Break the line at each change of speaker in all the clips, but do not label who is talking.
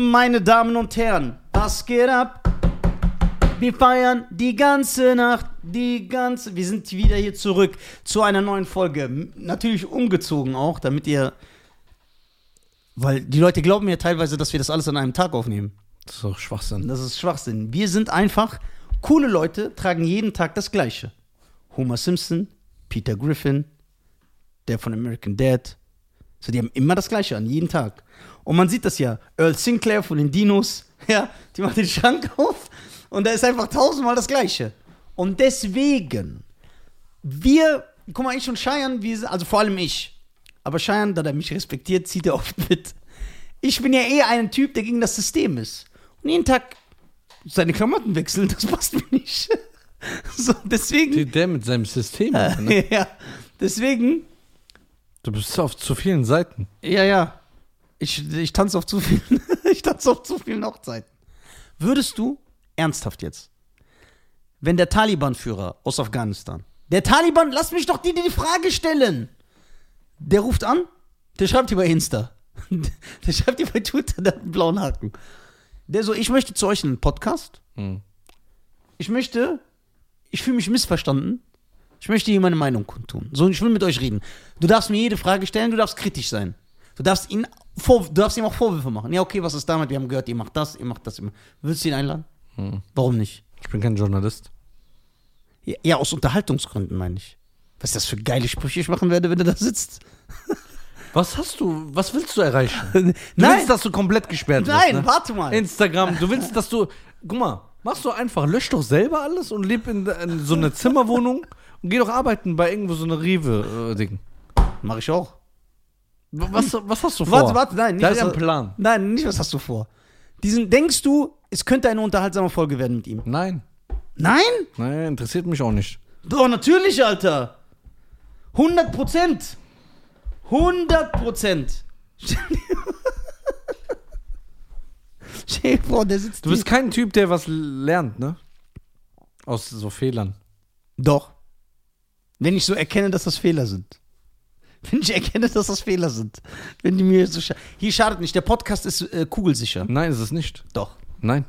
Meine Damen und Herren, was geht ab? Wir feiern die ganze Nacht, die ganze. Wir sind wieder hier zurück zu einer neuen Folge. Natürlich umgezogen auch, damit ihr. Weil die Leute glauben mir teilweise, dass wir das alles an einem Tag aufnehmen.
Das ist doch Schwachsinn.
Das ist Schwachsinn. Wir sind einfach coole Leute, tragen jeden Tag das Gleiche. Homer Simpson, Peter Griffin, der von American Dad. So, die haben immer das Gleiche an, jeden Tag. Und man sieht das ja. Earl Sinclair von den Dinos, ja, die macht den Schrank auf und da ist einfach tausendmal das Gleiche. Und deswegen, wir, guck mal, ich und Cheyenne, wir, also vor allem ich, aber Cheyenne, da er mich respektiert, zieht er oft mit. Ich bin ja eher ein Typ, der gegen das System ist. Und jeden Tag seine Klamotten wechseln, das passt mir nicht. So, deswegen,
Der mit seinem System. ne?
ja, deswegen,
Du bist auf zu vielen Seiten.
ja, ja, ich, ich tanze auf zu vielen, ich tanze auf zu vielen Hochzeiten. Würdest du, ernsthaft jetzt, wenn der Taliban-Führer aus Afghanistan, der Taliban, lass mich doch die, die die Frage stellen, der ruft an, der schreibt dir bei Insta, der schreibt dir bei Twitter, der hat einen blauen Haken. Der so, ich möchte zu euch in einen Podcast,
Hm.
ich möchte, ich fühle mich missverstanden. Ich möchte hier meine Meinung kundtun. So, ich will mit euch reden. Du darfst mir jede Frage stellen, du darfst kritisch sein. Du darfst, ihn vor, du darfst ihm auch Vorwürfe machen. Ja, okay, was ist damit? Wir haben gehört, ihr macht das, ihr macht das. Ihr macht. Willst du ihn einladen?
Hm.
Warum nicht?
Ich bin kein Journalist.
Ja, ja, aus Unterhaltungsgründen meine ich. Was ist das für geile Sprüche ich machen werde, wenn du da sitzt?
Was hast du, was willst du erreichen? Du
Nein.
willst, dass du komplett gesperrt wirst,
Nein,
ne?
warte mal.
Instagram, du willst, dass du, guck mal, machst du einfach, lösch doch selber alles und leb in, in so einer Zimmerwohnung und geh doch arbeiten bei irgendwo so einer Rewe-Ding.
Mach ich auch.
Was, was hast du vor?
Warte, warte, nein. Nicht,
Da ist ein Plan.
Nein, nicht, was hast du vor? Diesen, denkst du, es könnte eine unterhaltsame Folge werden mit ihm?
Nein,
Nein?
nein, interessiert mich auch nicht.
Doch, natürlich, Alter. 100 Prozent. 100 Prozent. Vor, der sitzt
Du bist kein Typ, der was lernt, ne? Aus so Fehlern.
Doch. Wenn ich so erkenne, dass das Fehler sind. Wenn ich erkenne, dass das Fehler sind. Wenn die mir so scha Hier schadet nicht, der Podcast ist äh, kugelsicher.
Nein, ist es nicht.
Doch.
Nein.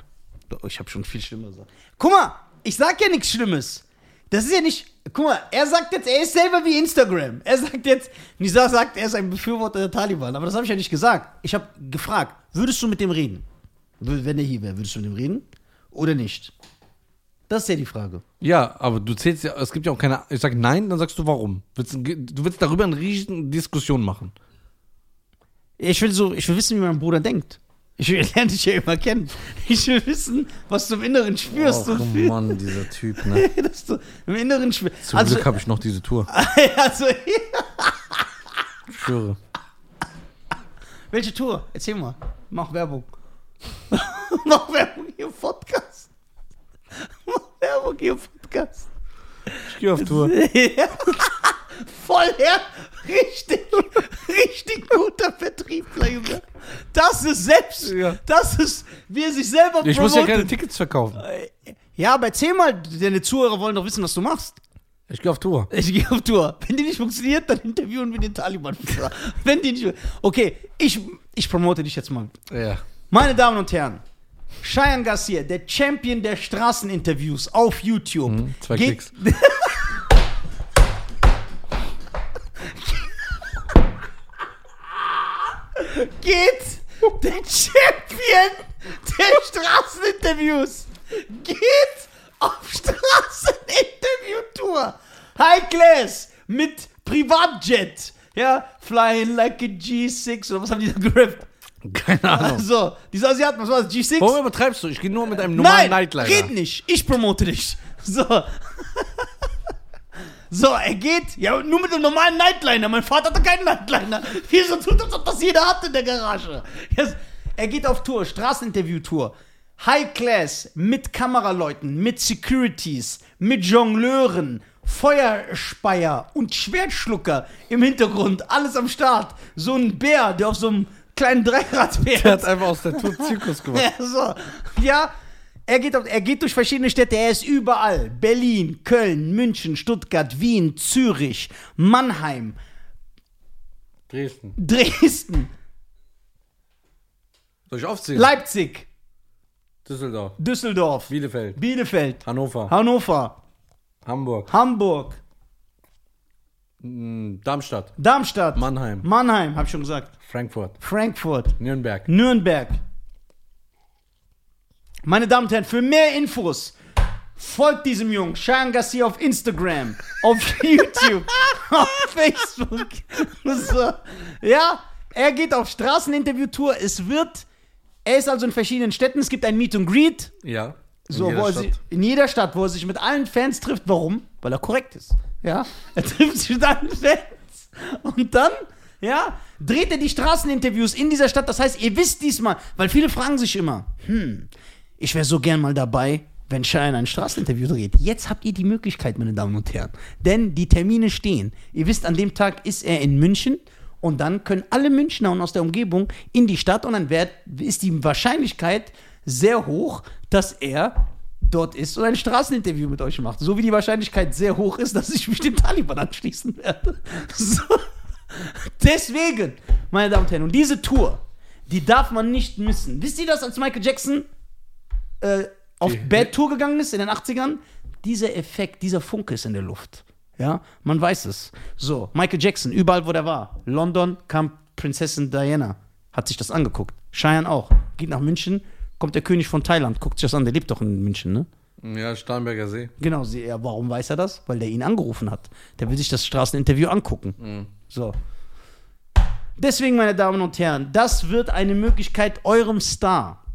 Doch, ich habe schon viel schlimmer gesagt. Guck mal, ich sag ja nichts Schlimmes. Das ist ja nicht. Guck mal, er sagt jetzt, er ist selber wie Instagram. Er sagt jetzt, Nisa sagt, er ist ein Befürworter der Taliban. Aber das habe ich ja nicht gesagt. Ich habe gefragt, würdest du mit dem reden? Wenn er hier wäre, würdest du mit dem reden? Oder nicht? Das ist ja die Frage.
Ja, aber du zählst ja, es gibt ja auch keine, ich sag nein, dann sagst du warum. Willst, du willst darüber eine riesen Diskussion machen.
Ich will so, ich will wissen, wie mein Bruder denkt. Ich will, lerne dich ja immer kennen. Ich will wissen, was du im Inneren spürst. und fühlst.
Mann, dieser Typ, ne?
dass du im Inneren spürst.
Zum
Also,
Glück habe ich noch diese Tour.
also,
Ich schwöre.
welche Tour? Erzähl mal. Mach Werbung. Mach Werbung hier im Podcast. Werbung hier im Podcast.
Ich gehe auf Tour.
Voll her. Richtig, richtig guter Vertriebler, Junge. Das ist selbst,
Ja.
das ist, wie er sich selber
Ich muss ja keine. Tickets verkaufen.
Ja, aber erzähl mal, deine Zuhörer wollen doch wissen, was du machst.
Ich gehe auf Tour.
Ich gehe auf Tour. Wenn die nicht funktioniert, dann interviewen wir den Taliban. Wenn die nicht. Okay, ich, ich promote dich jetzt mal.
Ja.
Meine Damen und Herren, Cheyenne Garcia, der Champion der Straßeninterviews auf YouTube.
Mhm, zwei
Geht-
Klicks.
Geht der Champion der Straßeninterviews. Geht auf Straßeninterview-Tour. High Class mit Privatjet. Ja, flying like a G6 oder was haben die da gerappt?
Keine Ahnung.
Also, diese Asiaten, was war das? G6?
Warum übertreibst du? Ich gehe nur mit einem normalen
Nein,
Nightliner.
red nicht. Ich promote dich. So. So, er geht, ja, nur mit einem normalen Nightliner. Mein Vater hatte keinen Nightliner. Wieso tut das, ob das jeder hat in der Garage? Yes. Er geht auf Tour, Straßeninterview-Tour. High Class, mit Kameraleuten, mit Securities, mit Jongleuren, Feuerspeier und Schwertschlucker im Hintergrund. Alles am Start. So ein Bär, der auf so einem kleinen Dreiradbär
Der hat einfach aus der Tour Zirkus gemacht.
ja, so. Ja, er geht, auf, er geht durch verschiedene Städte, er ist überall. Berlin, Köln, München, Stuttgart, Wien, Zürich, Mannheim,
Dresden.
Dresden.
Soll ich aufzählen?
Leipzig,
Düsseldorf,
Düsseldorf,
Bielefeld,
Bielefeld,
Hannover,
Hannover,
Hamburg,
Hamburg,
Darmstadt,
Darmstadt,
Mannheim,
Mannheim, hab ich schon gesagt,
Frankfurt,
Frankfurt,
Nürnberg.
Nürnberg. Meine Damen und Herren, für mehr Infos folgt diesem Jungen, Sean Garcia auf Instagram, auf YouTube, auf Facebook. So. Ja, er geht auf Straßeninterview-Tour. Es wird, er ist also in verschiedenen Städten. Es gibt ein Meet and Greet.
Ja. in
So,
jeder
wo er
Stadt.
sich, in jeder Stadt, wo er sich mit allen Fans trifft. Warum? Weil er korrekt ist. Ja, er trifft sich allen Fans. Und dann, ja, dreht er die Straßeninterviews in dieser Stadt. Das heißt, ihr wisst diesmal, weil viele fragen sich immer, hm, ich wäre so gern mal dabei, wenn Schein ein Straßeninterview dreht. Jetzt habt ihr die Möglichkeit, meine Damen und Herren. Denn die Termine stehen. Ihr wisst, an dem Tag ist er in München. Und dann können alle Münchner und aus der Umgebung in die Stadt und dann ist die Wahrscheinlichkeit sehr hoch, dass er dort ist und ein Straßeninterview mit euch macht. So wie die Wahrscheinlichkeit sehr hoch ist, dass ich mich dem Taliban anschließen werde. So. Deswegen, meine Damen und Herren, und diese Tour, die darf man nicht missen. Wisst ihr das, als Michael Jackson äh, auf
Die-
Bad Tour gegangen ist in den 80ern? Dieser Effekt, dieser Funke ist in der Luft. Ja, man weiß es. So, Michael Jackson, überall wo der war. London kam Prinzessin Diana, hat sich das angeguckt. Cheyenne auch. Geht nach München, kommt der König von Thailand, guckt sich das an, der lebt doch in München, ne?
Ja, Starnberger See.
Genau, sie, ja, warum weiß er das? Weil der ihn angerufen hat. Der will sich das Straßeninterview angucken. So. Deswegen, meine Damen und Herren, das wird eine Möglichkeit, eurem Star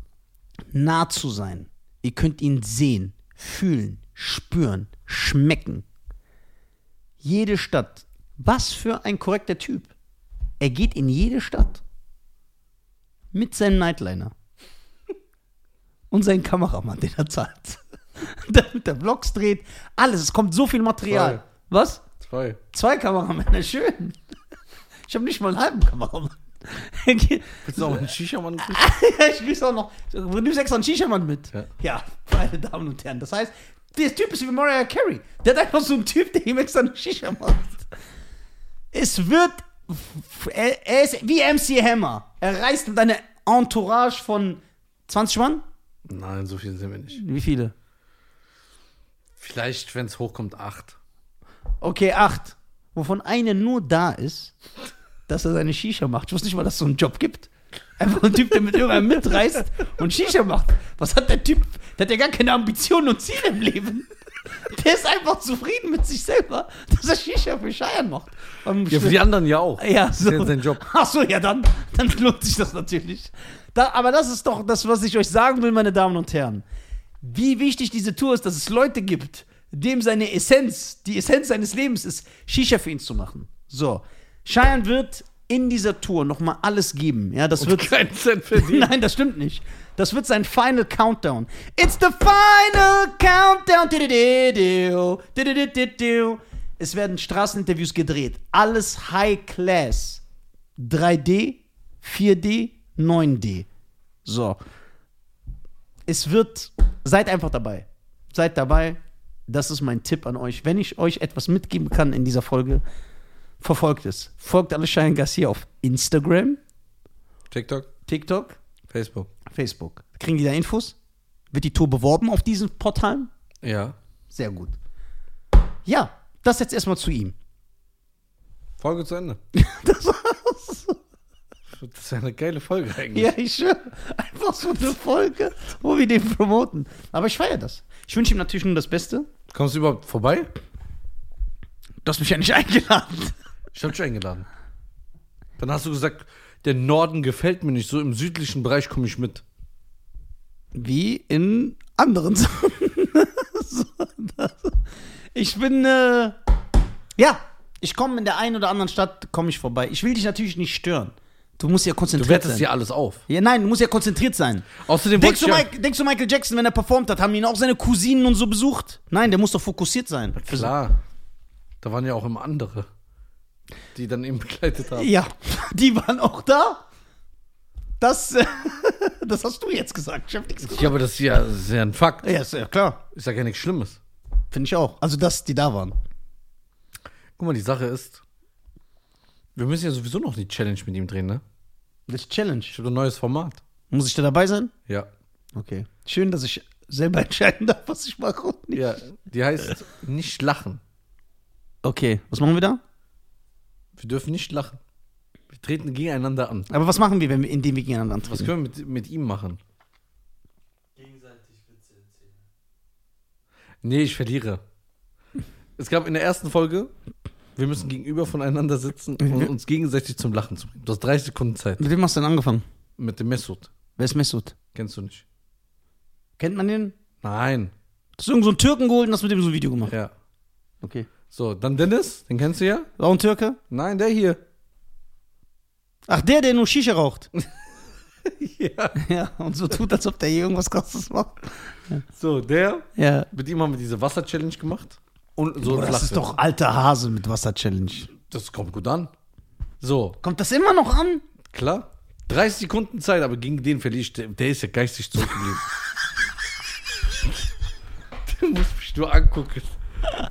nah zu sein. Ihr könnt ihn sehen, fühlen, spüren, schmecken. Jede Stadt. Was für ein korrekter Typ. Er geht in jede Stadt. Mit seinem Nightliner. Und seinen Kameramann, den er zahlt. Der mit der Vlogs dreht. Alles. Es kommt so viel Material.
Voll.
Was?
Zwei.
Zwei Kameramänner, schön. Ich habe nicht mal einen halben Kameramann. Er
Willst du auch einen Shisha-Mann
ja, ich grüße auch noch. Du nimmst extra einen Shisha-Mann mit.
Ja.
meine Damen und Herren. Das heißt, der Typ ist wie Mariah Carey. Der hat einfach so einen Typ, der ihm extra einen Shisha macht. Es wird. Er, er ist wie MC Hammer. Er reist mit einer Entourage von 20 Mann?
Nein, so viel sind wir nicht.
Wie viele?
Vielleicht, wenn es hochkommt, acht.
Okay, acht. Wovon eine nur da ist, dass er seine Shisha macht. Ich wusste nicht mal, dass es so einen Job gibt. Einfach ein Typ, der mit irgendeinem mitreist und Shisha macht. Was hat der Typ? Der hat ja gar keine Ambitionen und Ziele im Leben. Der ist einfach zufrieden mit sich selber, dass er Shisha für Scheiern macht. Ähm,
Ja, für die anderen ja auch.
ja,
Das
so.
ist ja sein Job.
Ach so, ja, dann, dann lohnt sich das natürlich. Da, aber das ist doch das, was ich euch sagen will, meine Damen und Herren. Wie wichtig diese Tour ist, dass es Leute gibt, dem seine Essenz, die Essenz seines Lebens ist, Shisha für ihn zu machen. So. Cheyenne wird in dieser Tour nochmal alles geben. Ja, das wird.
Keinen Cent verdienen.
Nein, das stimmt nicht. Das wird sein Final Countdown. It's the final countdown. Es werden Straßeninterviews gedreht. Alles High Class. 3D, 4D, 9D. So. Es wird. Seid einfach dabei. Seid dabei. Das ist mein Tipp an euch. Wenn ich euch etwas mitgeben kann in dieser Folge, verfolgt es. Folgt alle Cheyenne Garcia auf Instagram,
TikTok,
TikTok,
Facebook.
Facebook. Kriegen die da Infos? Wird die Tour beworben auf diesen Portalen?
Ja.
Sehr gut. Ja, das jetzt erstmal zu ihm.
Folge zu Ende.
Das war's.
Das ist eine geile Folge eigentlich.
Ja, ich schwöre. Einfach so eine Folge, wo wir den promoten. Aber ich feiere das. Ich wünsche ihm natürlich nur das Beste.
Kommst du überhaupt vorbei?
Du hast mich ja nicht eingeladen.
Ich hab dich eingeladen. Dann hast du gesagt, der Norden gefällt mir nicht. So im südlichen Bereich komme ich mit.
Wie in anderen Sachen. so. Ich bin, äh, ja, ich komme in der einen oder anderen Stadt, komme ich vorbei. Ich will dich natürlich nicht stören. Du musst ja
Du
konzentriert
wertest
sein.
hier alles auf.
Ja, nein, du musst ja konzentriert sein.
Außerdem
Denkst du, Mike, denkst du, Michael Jackson, wenn er performt hat, haben ihn auch seine Cousinen und so besucht? Nein, der muss doch fokussiert sein.
ja, klar. Da waren ja auch immer andere, die dann eben begleitet haben.
Ja, die waren auch da. Das, das hast du jetzt gesagt. Ich hab nichts gesagt.
Ja, aber das ist ja, das ist ja ein Fakt.
Ja, ist ja klar.
Ist ja gar nichts Schlimmes.
Finde ich auch. Also, dass die da waren.
Guck mal, die Sache ist, wir müssen ja sowieso noch die Challenge mit ihm drehen, ne?
Das Challenge.
Ich habe ein neues Format.
Muss ich da dabei sein?
Ja.
Okay. Schön, dass ich selber entscheiden darf, was ich mache und nicht.
Ja, die heißt nicht lachen.
Okay, was machen wir da?
Wir dürfen nicht lachen. Wir treten gegeneinander an.
Aber was machen wir, wenn wir, indem wir gegeneinander
Was
antreten?
können wir mit, mit ihm machen?
Gegenseitig Witze erzählen.
Nee, ich verliere. Es gab in der ersten Folge, wir müssen gegenüber voneinander sitzen und uns gegenseitig zum Lachen zu bringen. Du hast 30 Sekunden Zeit.
Mit wem hast du denn angefangen?
Mit dem Messut.
Wer ist Mesut?
Kennst du nicht?
Kennt man den?
Nein.
Hast du irgend so einen Türken geholt und hast mit dem so ein Video gemacht?
Ja.
Okay.
So, dann Dennis, den kennst du ja?
Auch ein Türke?
Nein, der hier.
Ach, der, der nur Shisha raucht.
Ja.
ja, und so tut, als ob der hier irgendwas krasses macht.
So, der.
Ja.
Mit ihm haben wir diese Wasser-Challenge gemacht. Und so
Boah, das ist doch alter Hase mit Wasser-Challenge.
Das kommt gut an. So,
Kommt das immer noch an?
klar. 30 Sekunden Zeit, aber gegen den verliere ich. Der, der ist ja geistig zurückgeblieben. der muss mich nur angucken.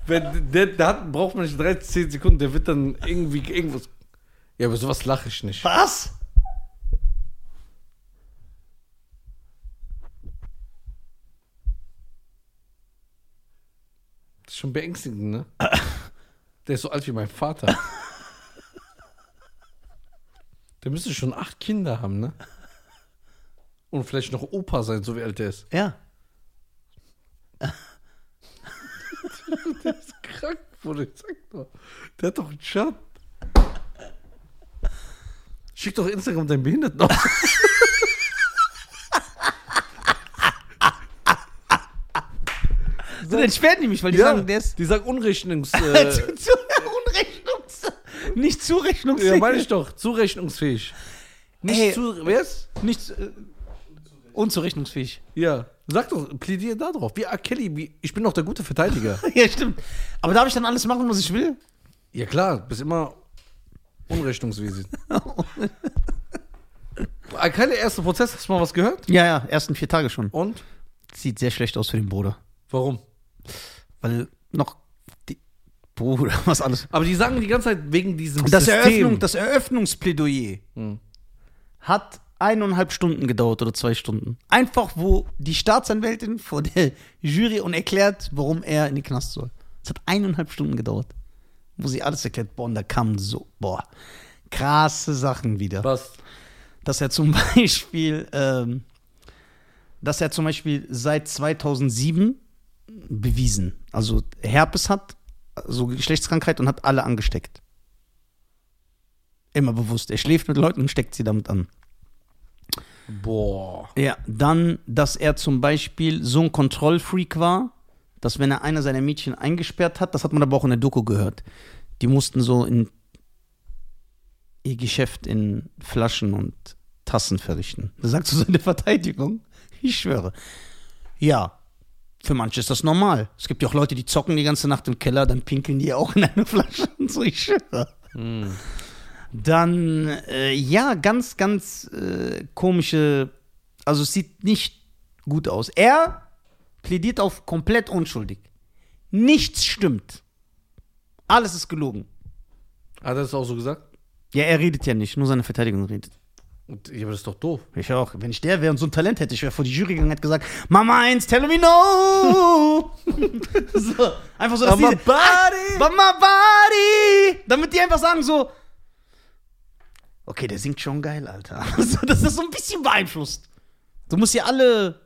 Wenn, der, der hat, braucht man nicht 13 Sekunden, der wird dann irgendwie irgendwas. Ja, aber sowas lache ich nicht.
Was?
Das ist schon beängstigend, ne? Der ist so alt wie mein Vater. Der müsste schon acht Kinder haben, ne? Und vielleicht noch Opa sein, so wie alt der ist.
Ja.
Der ist krank, Bruder. Sag doch. Der hat doch einen Schatten. Schick doch Instagram deinen Behinderten aus.
So, dann sperren die mich, weil die
Ja,
sagen, der ist
die sagen Unrechnungs... Äh,
zu, Unrechnungs... Nicht zurechnungsfähig.
ja, meine ich doch. Zurechnungsfähig. Nicht
Ey.
zu... Wer ist?
Nicht äh, unzurechnungsfähig.
Ja. Sag doch, plädier da drauf. Wie R. Kelly, wie, ich bin doch der gute Verteidiger.
ja, stimmt. Aber darf ich dann alles machen, was ich will?
ja klar, bist immer unrechnungswesig. R. Kelly, erster Prozess, hast du mal was gehört?
Ja, ja, ersten vier Tage schon.
Und?
Sieht sehr schlecht aus für den Bruder.
Warum?
Weil noch die Bruder, was alles.
Aber die sagen die ganze Zeit wegen diesem
Das,
System.
Eröffnung, das Eröffnungsplädoyer
Hm.
hat eineinhalb Stunden gedauert oder zwei Stunden. Einfach, wo die Staatsanwältin vor der Jury und erklärt, warum er in den Knast soll. Es hat eineinhalb Stunden gedauert. Wo sie alles erklärt. Boah, und da kamen so, boah, krasse Sachen wieder.
Was?
Dass er zum Beispiel, ähm, dass er zum Beispiel seit 2007 bewiesen, also Herpes hat, so Geschlechtskrankheit und hat alle angesteckt. Immer bewusst. Er schläft mit Leuten und steckt sie damit an.
Boah.
Ja, dann, dass er zum Beispiel so ein Kontrollfreak war, dass wenn er einer seiner Mädchen eingesperrt hat, das hat man aber auch in der Doku gehört, die mussten so in ihr Geschäft in Flaschen und Tassen verrichten. Da sagt so seine Verteidigung, ich schwöre. Ja, für manche ist das normal. Es gibt ja auch Leute, die zocken die ganze Nacht im Keller, dann pinkeln die auch in eine Flasche und so, ich schwöre.
Hm.
Dann, äh, ja, ganz, ganz äh, komische, also es sieht nicht gut aus. Er plädiert auf komplett unschuldig. Nichts stimmt. Alles ist gelogen.
Hat er das auch so gesagt?
Ja, er redet ja nicht, nur seine Verteidigung redet.
Und, ja, aber das ist doch doof.
Ich auch. Wenn ich der wäre und so ein Talent hätte, ich wäre vor die Jury gegangen und hätte gesagt, Mama eins, tell me no. so, einfach so, dass
Mama
die,
Body.
Mama Body. Damit die einfach sagen so, okay, der singt schon geil, Alter. So, das ist so ein bisschen beeinflusst. Du musst ja alle,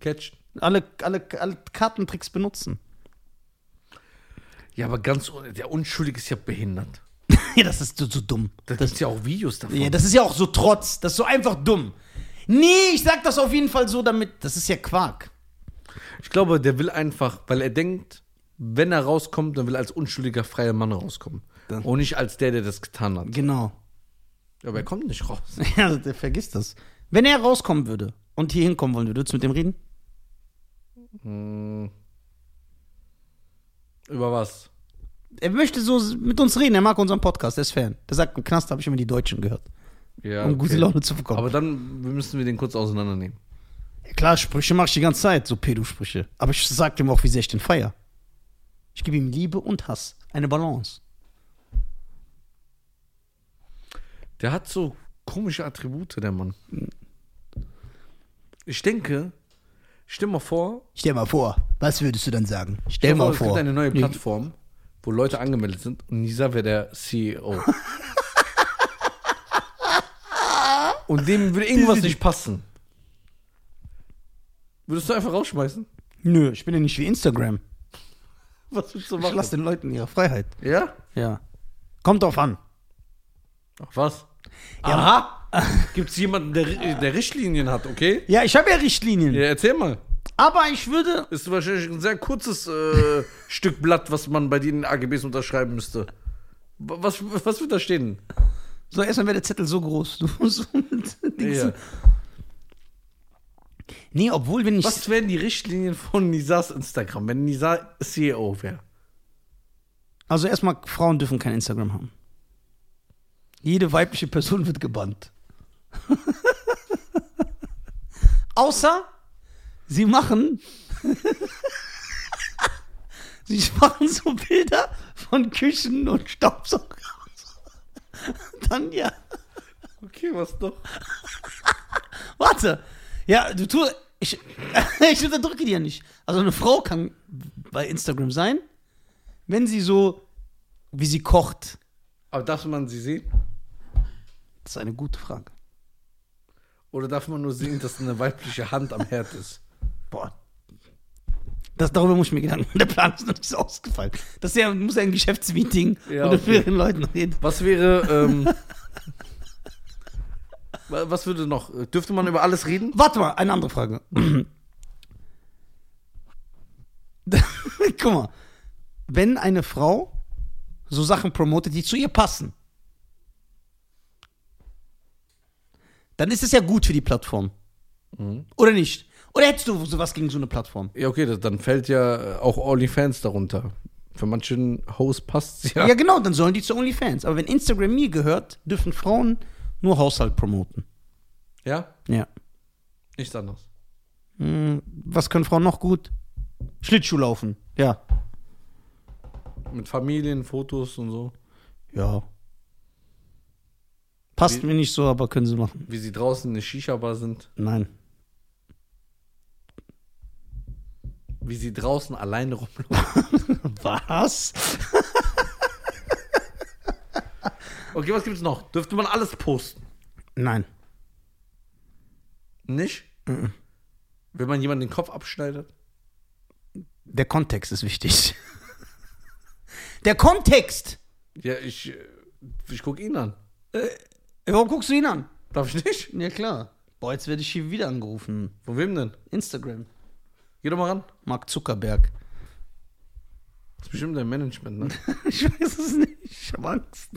Catch.
alle, alle, alle Kartentricks benutzen.
Ja, aber ganz, der Unschuldige ist ja behindert.
ja, das ist so, so dumm.
Da gibt es ja auch Videos davon.
Ja, das ist ja auch so Trotz. Das ist so einfach dumm. Nee, ich sag das auf jeden Fall so, damit. Das ist ja Quark.
ich glaube, der will einfach, weil er denkt, wenn er rauskommt, dann will er als unschuldiger freier Mann rauskommen.
Dann-
Und nicht als der, der das getan hat.
Genau.
Aber er kommt nicht raus.
Ja, der vergisst das. Wenn er rauskommen würde und hier hinkommen wollen würde, würdest du mit dem reden?
Hm. Über was?
Er möchte so mit uns reden, er mag unseren Podcast, er ist Fan. Der sagt, im Knast habe ich immer die Deutschen gehört,
Ja,
um gute
okay.
Laune zu bekommen.
Aber dann müssen wir den kurz auseinandernehmen.
ja, klar, Sprüche mache ich die ganze Zeit, so Pedo-Sprüche. Aber ich sag ihm auch, wie sehr ich den feier. Ich gebe ihm Liebe und Hass. Eine Balance.
Der hat so Komische Attribute, der Mann. Ich denke, stell mal vor,
Stell mal vor, was würdest du dann sagen? Stell
stell
mal
es gibt
vor.
eine neue Plattform, wo Leute angemeldet sind und Nisa wäre der CEO. und dem würde irgendwas nicht passen. Würdest du einfach rausschmeißen?
Nö, ich bin ja nicht wie Instagram.
Was willst du
Ich lasse den Leuten ihre Freiheit.
Ja?
Ja. Kommt drauf an.
Ach, was? Aha! Gibt es jemanden, der, der Richtlinien hat, okay?
Ja, ich habe ja Richtlinien.
Ja, erzähl mal.
Aber ich würde.
Ist wahrscheinlich ein sehr kurzes äh, Stück Blatt, was man bei den AGBs unterschreiben müsste. Was, was wird da stehen?
So, erstmal wäre der Zettel so groß. Du Dings.
Ja.
Nee, obwohl, wenn ich.
Was wären die Richtlinien von Nisas Instagram, wenn Nisa CEO wäre?
Also, erstmal, Frauen dürfen kein Instagram haben. Jede weibliche Person wird gebannt. Außer, sie machen. sie machen so Bilder von Küchen und Staubsauger. Dann ja.
Okay, was doch?
Warte. Ja, du tust. Ich, ich unterdrücke die ja nicht. Also eine Frau kann bei Instagram sein, wenn sie so, wie sie kocht.
Aber darf man sie sehen?
Das ist eine gute Frage.
Oder darf man nur sehen, dass eine weibliche Hand am Herd ist?
Boah. Das, darüber muss ich mir Gedanken machen. Der Plan ist noch nicht so ausgefallen. Das ist ja, muss ja ein Geschäftsmeeting
Ja, okay.
mehreren Leuten reden.
Was wäre, ähm, wa- was würde noch? Dürfte man über alles reden?
Warte mal, eine andere Frage. Guck mal. Wenn eine Frau so Sachen promotet, die zu ihr passen, dann ist es ja gut für die Plattform. Oder nicht? Oder hättest du sowas gegen so eine Plattform?
Ja, okay, das, dann fällt ja auch OnlyFans darunter. Für manchen Host passt ja.
Ja. genau, dann sollen die zu OnlyFans. Aber wenn Instagram mir gehört, dürfen Frauen nur Haushalt promoten.
Ja?
Ja.
Nichts anderes.
Hm, was können Frauen noch gut? Schlittschuh laufen. Ja.
Mit Familien, Fotos und so.
Ja. Passt
Wie-
mir nicht so, aber können sie machen.
Wie sie draußen in der Shisha-Bar sind.
Nein.
Wie sie draußen alleine rumlaufen.
Was?
Okay, was gibt's noch? Dürfte man alles posten?
Nein.
Nicht? Wenn man jemanden den Kopf abschneidet?
Der Kontext ist wichtig. Der Kontext!
Ja, ich, äh, ich guck ihn an.
Warum guckst du ihn an?
Darf ich nicht?
Ja, klar. Boah, jetzt werde ich hier wieder angerufen.
Von wem denn?
Instagram.
Geh doch mal ran.
Mark Zuckerberg.
Das ist bestimmt dein Management, ne?
Ich weiß es nicht. Ich habe Angst.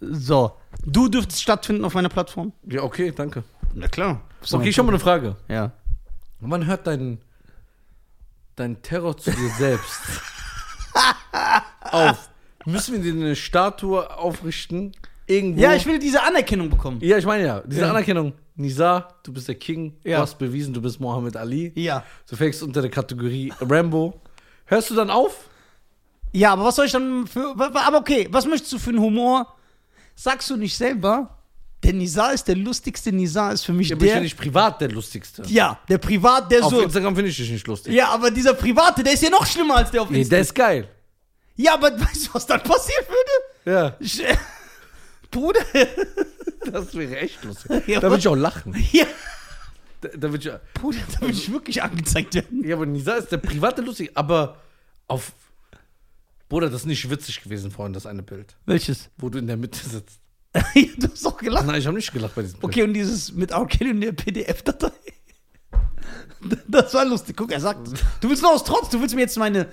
So. Du dürftest stattfinden auf meiner Plattform?
Ja, okay, danke.
Na klar.
Okay, ich habe mal eine Frage.
Ja.
Wann hört dein, dein Terror zu dir selbst auf? Müssen wir dir eine Statue aufrichten? Irgendwo?
Ja, ich will diese Anerkennung bekommen.
Ja, ich meine ja. Diese
Ja.
Anerkennung. Nisa, du bist der King.
Ja.
Du hast bewiesen, du bist Mohammed Ali.
Ja.
Du fängst unter der Kategorie Rambo. Hörst du dann auf?
Ja, aber was soll ich dann für. wa- wa- Aber okay, was möchtest du für einen Humor? Sagst du nicht selber? Der Nizar ist der lustigste Nizar, ist für mich
Ja, aber ich
der.
bin nicht privat der Lustigste.
ja, der Privat, der
Auf
so.
Instagram finde ich dich nicht lustig.
Ja, aber dieser Private, der ist ja noch schlimmer als der auf
Nee,
Instagram.
der ist geil.
Ja, aber weißt du, was dann passieren würde?
Ja,
Ich, äh, Bruder.
das wäre echt lustig.
Ja,
da würde ich auch lachen.
ja,
Da, da würd ich,
Bruder, da will ich wirklich angezeigt werden.
ja, aber Nisa ist der private lustig, aber auf. Bruder, das ist nicht witzig gewesen vorhin, das eine Bild,
Welches?
wo du in der Mitte sitzt.
du hast doch gelacht.
Nein, ich habe nicht gelacht bei diesem Bild.
Okay, und dieses mit R. Kelly und der PDF-Datei. Das war lustig. Guck, er sagt, du willst nur aus Trotz, du willst mir jetzt meine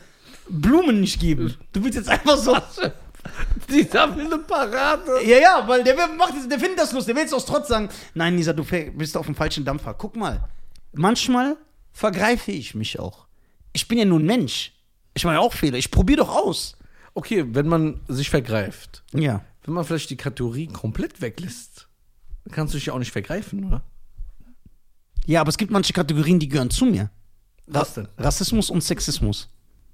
Blumen nicht geben. Du willst jetzt einfach so.
Dieser will eine Parade.
Ja, ja, weil der macht der findet das lustig. Der will jetzt aus Trotz sagen, nein, Nisa, du bist auf dem falschen Dampfer. Guck mal, manchmal vergreife ich mich auch. Ich bin ja nur ein Mensch. Ich mache ja auch Fehler. Ich probiere doch aus.
Okay, wenn man sich vergreift,
Ja.
wenn man vielleicht die Kategorie komplett weglässt, dann kannst du dich ja auch nicht vergreifen, oder?
Ja, aber es gibt manche Kategorien, die gehören zu mir.
Was denn?
Rassismus und Sexismus.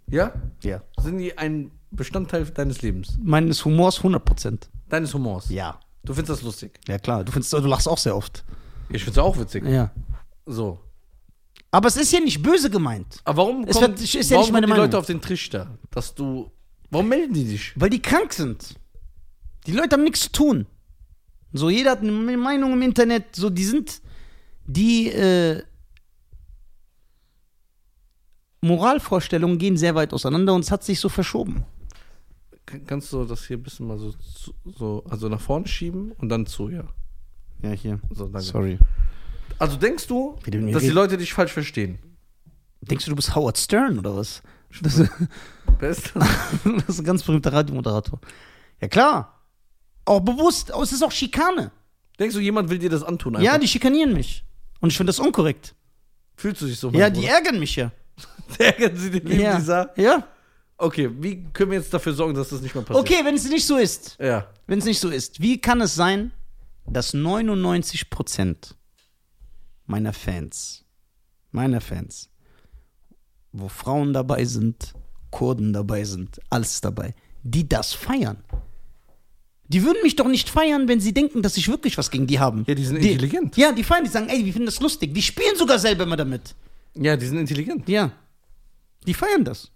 Ja?
Ja.
Sind die ein Bestandteil deines Lebens?
Meines Humors 100%.
Deines Humors.
Ja.
Du findest das lustig.
Ja, klar. Du, findest, du lachst auch sehr oft.
Ich find's auch witzig.
Ja.
So.
Aber es ist ja nicht böse gemeint.
Aber warum
Es
kommen,
wird- ist ja
warum
nicht meine
die
Meinung.
Leute auf den Trichter, dass du. Warum melden die dich?
Weil die krank sind. Die Leute haben nichts zu tun. So, jeder hat eine Meinung im Internet. So, die sind. Die äh, Moralvorstellungen gehen sehr weit auseinander und es hat sich so verschoben.
Kann- Kannst du das hier ein bisschen mal so, so also nach vorne schieben und dann zu, ja.
Ja, hier.
So, danke.
Sorry.
Also denkst du, dass die. Leute dich falsch verstehen?
Denkst du, du bist Howard Stern oder was? Das,
Wer ist das?
ist ein ganz berühmter Radiomoderator. Ja, klar. Auch bewusst. Aber es ist auch Schikane.
Denkst du, jemand will dir das antun? Einfach?
Ja, die schikanieren mich. Und ich finde das unkorrekt.
Fühlst du dich so?
Ja, die
Bruder?
ärgern mich ja.
ärgern sie den lieben
Ja.
dieser.
ja.
Okay, wie können wir jetzt dafür sorgen, dass das nicht mehr passiert?
Okay, wenn es nicht so ist.
Ja.
Wenn es nicht so ist, wie kann es sein, dass 99% meiner Fans, meiner Fans, wo Frauen dabei sind, Kurden dabei sind, alles dabei, die das feiern? Die würden mich doch nicht feiern, wenn sie denken, dass ich wirklich was gegen die haben.
Ja, die sind intelligent.
Ja, die feiern, die sagen, ey, wir finden das lustig. Die spielen sogar selber immer damit.
Ja, die sind intelligent.
Ja. Die feiern das.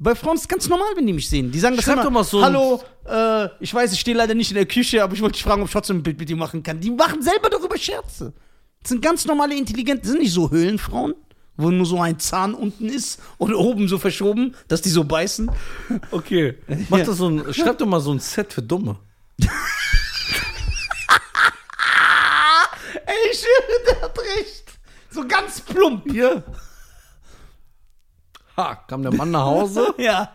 Bei Frauen ist es ganz normal, wenn die mich sehen. Die sagen das
Schreib
immer,
doch mal so
Hallo, äh, ich weiß, ich stehe leider nicht in der Küche, aber ich wollte dich fragen, ob ich trotzdem ein Bild mit dir machen kann. Die machen selber darüber Scherze. Das sind ganz normale, intelligente, das sind nicht so Höhlenfrauen, wo nur so ein Zahn unten ist oder oben so verschoben, dass die so beißen.
Okay. Mach das so ein, schreib doch mal so ein Set für Dumme.
Ey, ich schwöre, der hat recht. So ganz plump.
Ja. Ha, kam der Mann nach Hause,
Ja.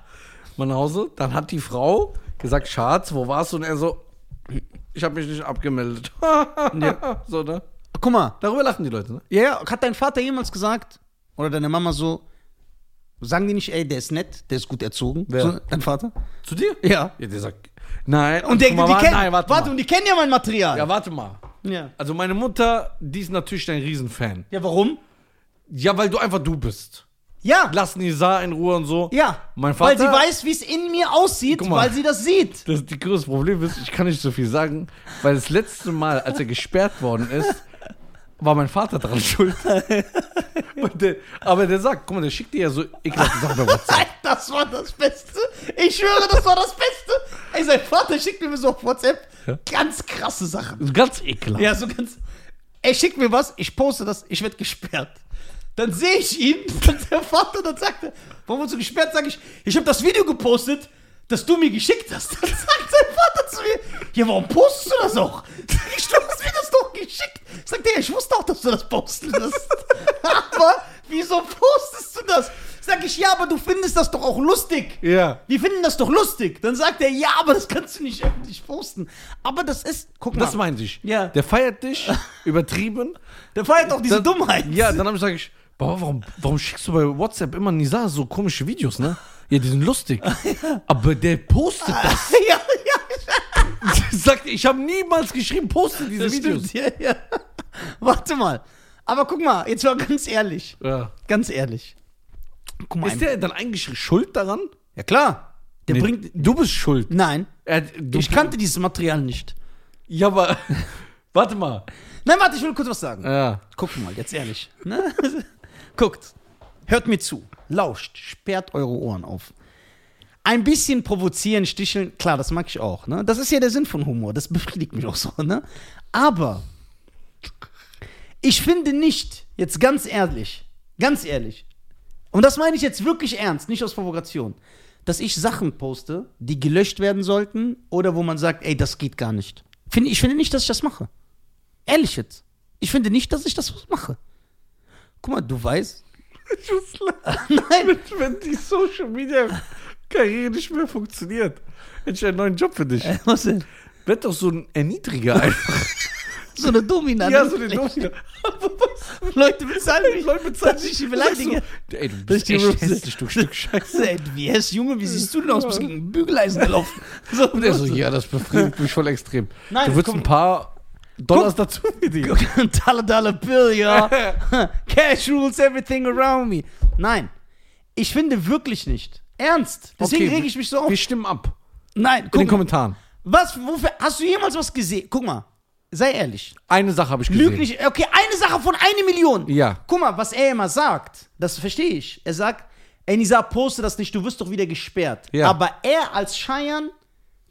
Mann nach Hause, dann hat die Frau gesagt, Schatz, wo warst du? Und er so, ich habe mich nicht abgemeldet. So, ne?
Guck mal,
Darüber lachen die Leute, ne?
ja, ja, hat dein Vater jemals gesagt, oder deine Mama so, sagen die nicht, ey, der ist nett, der ist gut erzogen?
Wer?
So, dein Vater?
Zu dir?
Ja.
Ja, der sagt, nein.
Und der,
guck mal,
die
warte,
kennen,
nein, warte,
warte, und die kennen ja mein Material.
Ja, warte mal.
Ja.
Also meine Mutter, die ist natürlich dein Riesenfan.
Ja, warum?
Ja, weil du einfach du bist.
Ja.
Lass Nisa in Ruhe und so.
Ja.
Mein
Weil
Vater-
sie weiß, wie es in mir aussieht,
mal.
weil sie das sieht.
Das die größte Problem ist, ich kann nicht so viel sagen, weil das letzte Mal, als er gesperrt worden ist, war mein Vater dran schuld. Der, aber der sagt, guck mal, der schickt dir ja so ekelhafte Sachen bei WhatsApp.
Das war das Beste. Ich schwöre, das war das Beste. Ey, sein Vater schickt mir so auf WhatsApp
Ja.
ganz krasse Sachen.
Ganz ekelhaft.
Ja, so ganz. Er schickt mir was, ich poste das, ich werde gesperrt. Dann sehe ich ihn der Vater dann sagt er, warum wurdest du gesperrt? Sag ich, ich habe das Video gepostet, das du mir geschickt hast. Dann sagt sein Vater zu mir, ja, warum postest du das auch? Sag ich, du hast mir das doch geschickt. Sagt er, ich wusste auch, dass du das posten wirst. aber wieso postest du das? Sag ich, ja, aber du findest das doch auch lustig.
Ja.
Wir finden das doch lustig. Dann sagt er, ja, aber das kannst du nicht öffentlich posten. Aber das ist, guck mal.
Das meinte ich.
Ja.
Der feiert dich, übertrieben.
Der feiert auch diese
Dann-
Dummheit.
Ja, dann habe ich sag ich, Baba, warum, warum schickst du bei WhatsApp immer Nisa so komische Videos, ne? Ja, die sind lustig. Aber der postet das.
ja, ja,
Sagt, ich habe niemals geschrieben, poste diese
das
Videos.
stimmt. Ja, ja. Warte mal. Aber guck mal, jetzt mal ganz ehrlich.
Ja.
Ganz ehrlich. Guck mal.
Ist der dann eigentlich schuld daran?
ja, klar. Der
Nee,
bringt.
Du bist schuld.
Nein.
Er,
Ich kannte dieses Material nicht.
Ja, aber. warte mal.
Nein, warte, ich will kurz was sagen.
Ja.
Guckt mal, jetzt ehrlich. Ne? Guckt. Hört mir zu. Lauscht. Sperrt eure Ohren auf. Ein bisschen provozieren, sticheln, klar, das mag ich auch. Ne? Das ist ja der Sinn von Humor. Das befriedigt mich auch so. Ne? Aber ich finde nicht, jetzt ganz ehrlich, ganz ehrlich, und das meine ich jetzt wirklich ernst, nicht aus Provokation, dass ich Sachen poste, die gelöscht werden sollten oder wo man sagt, ey, das geht gar nicht. Ich finde nicht, dass ich das mache. Ehrlich jetzt. Ich finde nicht, dass ich das mache. Guck mal, du weißt.
Ich muss
Nein.
wenn die Social Media Karriere nicht mehr funktioniert. Hätte ich einen neuen Job für dich.
Äh, was denn?
Werd doch so ein Erniedriger einfach.
So eine Domina.
ja,
ne?
so den Domino.
Leute bezahlen mich.
Leute bezahlen
dass ich beleidige.
So, ey, du bist echt hässlich, du Stück Scheiße.
Ey, Wie heißt Junge, wie siehst du denn aus? Du bist gegen ein Bügeleisen gelaufen. So,
Und er so, ja, das befriedigt mich voll extrem.
Nein,
du würdest ein paar Dollars dazu verdienen.
Dollar, Dollar Bill, ja. Cash rules everything around me. Nein, ich finde wirklich nicht. Ernst. Deswegen
Okay,
rege ich mich so auf.
Wir stimmen ab.
Nein,
In
guck
den
mal.
Kommentaren.
Was, wofür, hast du jemals was gesehen? Guck mal, sei ehrlich.
Eine Sache habe ich gesehen.
Lüg nicht. Okay, eine Sache von eine Million.
Ja.
Guck mal, was er immer sagt, das verstehe ich. Er sagt, ey Nisa, poste das nicht, du wirst doch wieder gesperrt.
Ja.
Aber er als Scheiern,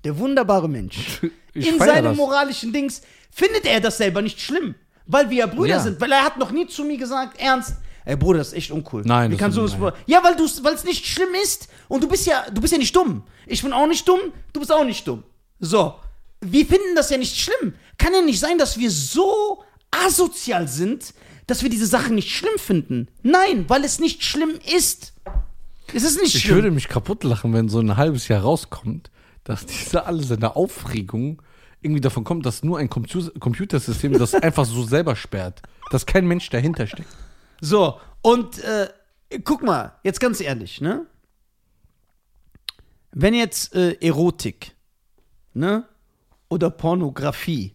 der wunderbare Mensch,
Ich
in seinem
das.
moralischen Dings, findet er das selber nicht schlimm. Weil wir ja Brüder
Ja.
sind. Weil er hat noch nie zu mir gesagt, ernst, ey Bruder, das ist echt uncool.
Nein,
Wie
das
kannst du
ist-
das
nein.
Ja, weil du's- weil es nicht schlimm ist und du bist ja, du bist ja nicht dumm. Ich bin auch nicht dumm, du bist auch nicht dumm. So. Wir finden das ja nicht schlimm. Kann ja nicht sein, dass wir so asozial sind, dass wir diese Sachen nicht schlimm finden. Nein, weil es nicht schlimm ist. Es ist nicht
Ich
schlimm.
würde mich kaputt lachen, wenn so ein halbes Jahr rauskommt, dass diese alle seine Aufregung irgendwie davon kommt, dass nur ein Compu- Computersystem das einfach so selber sperrt. Dass kein Mensch dahinter steckt.
So, und äh, guck mal, jetzt ganz ehrlich, ne? Wenn jetzt äh, Erotik, ne? Oder Pornografie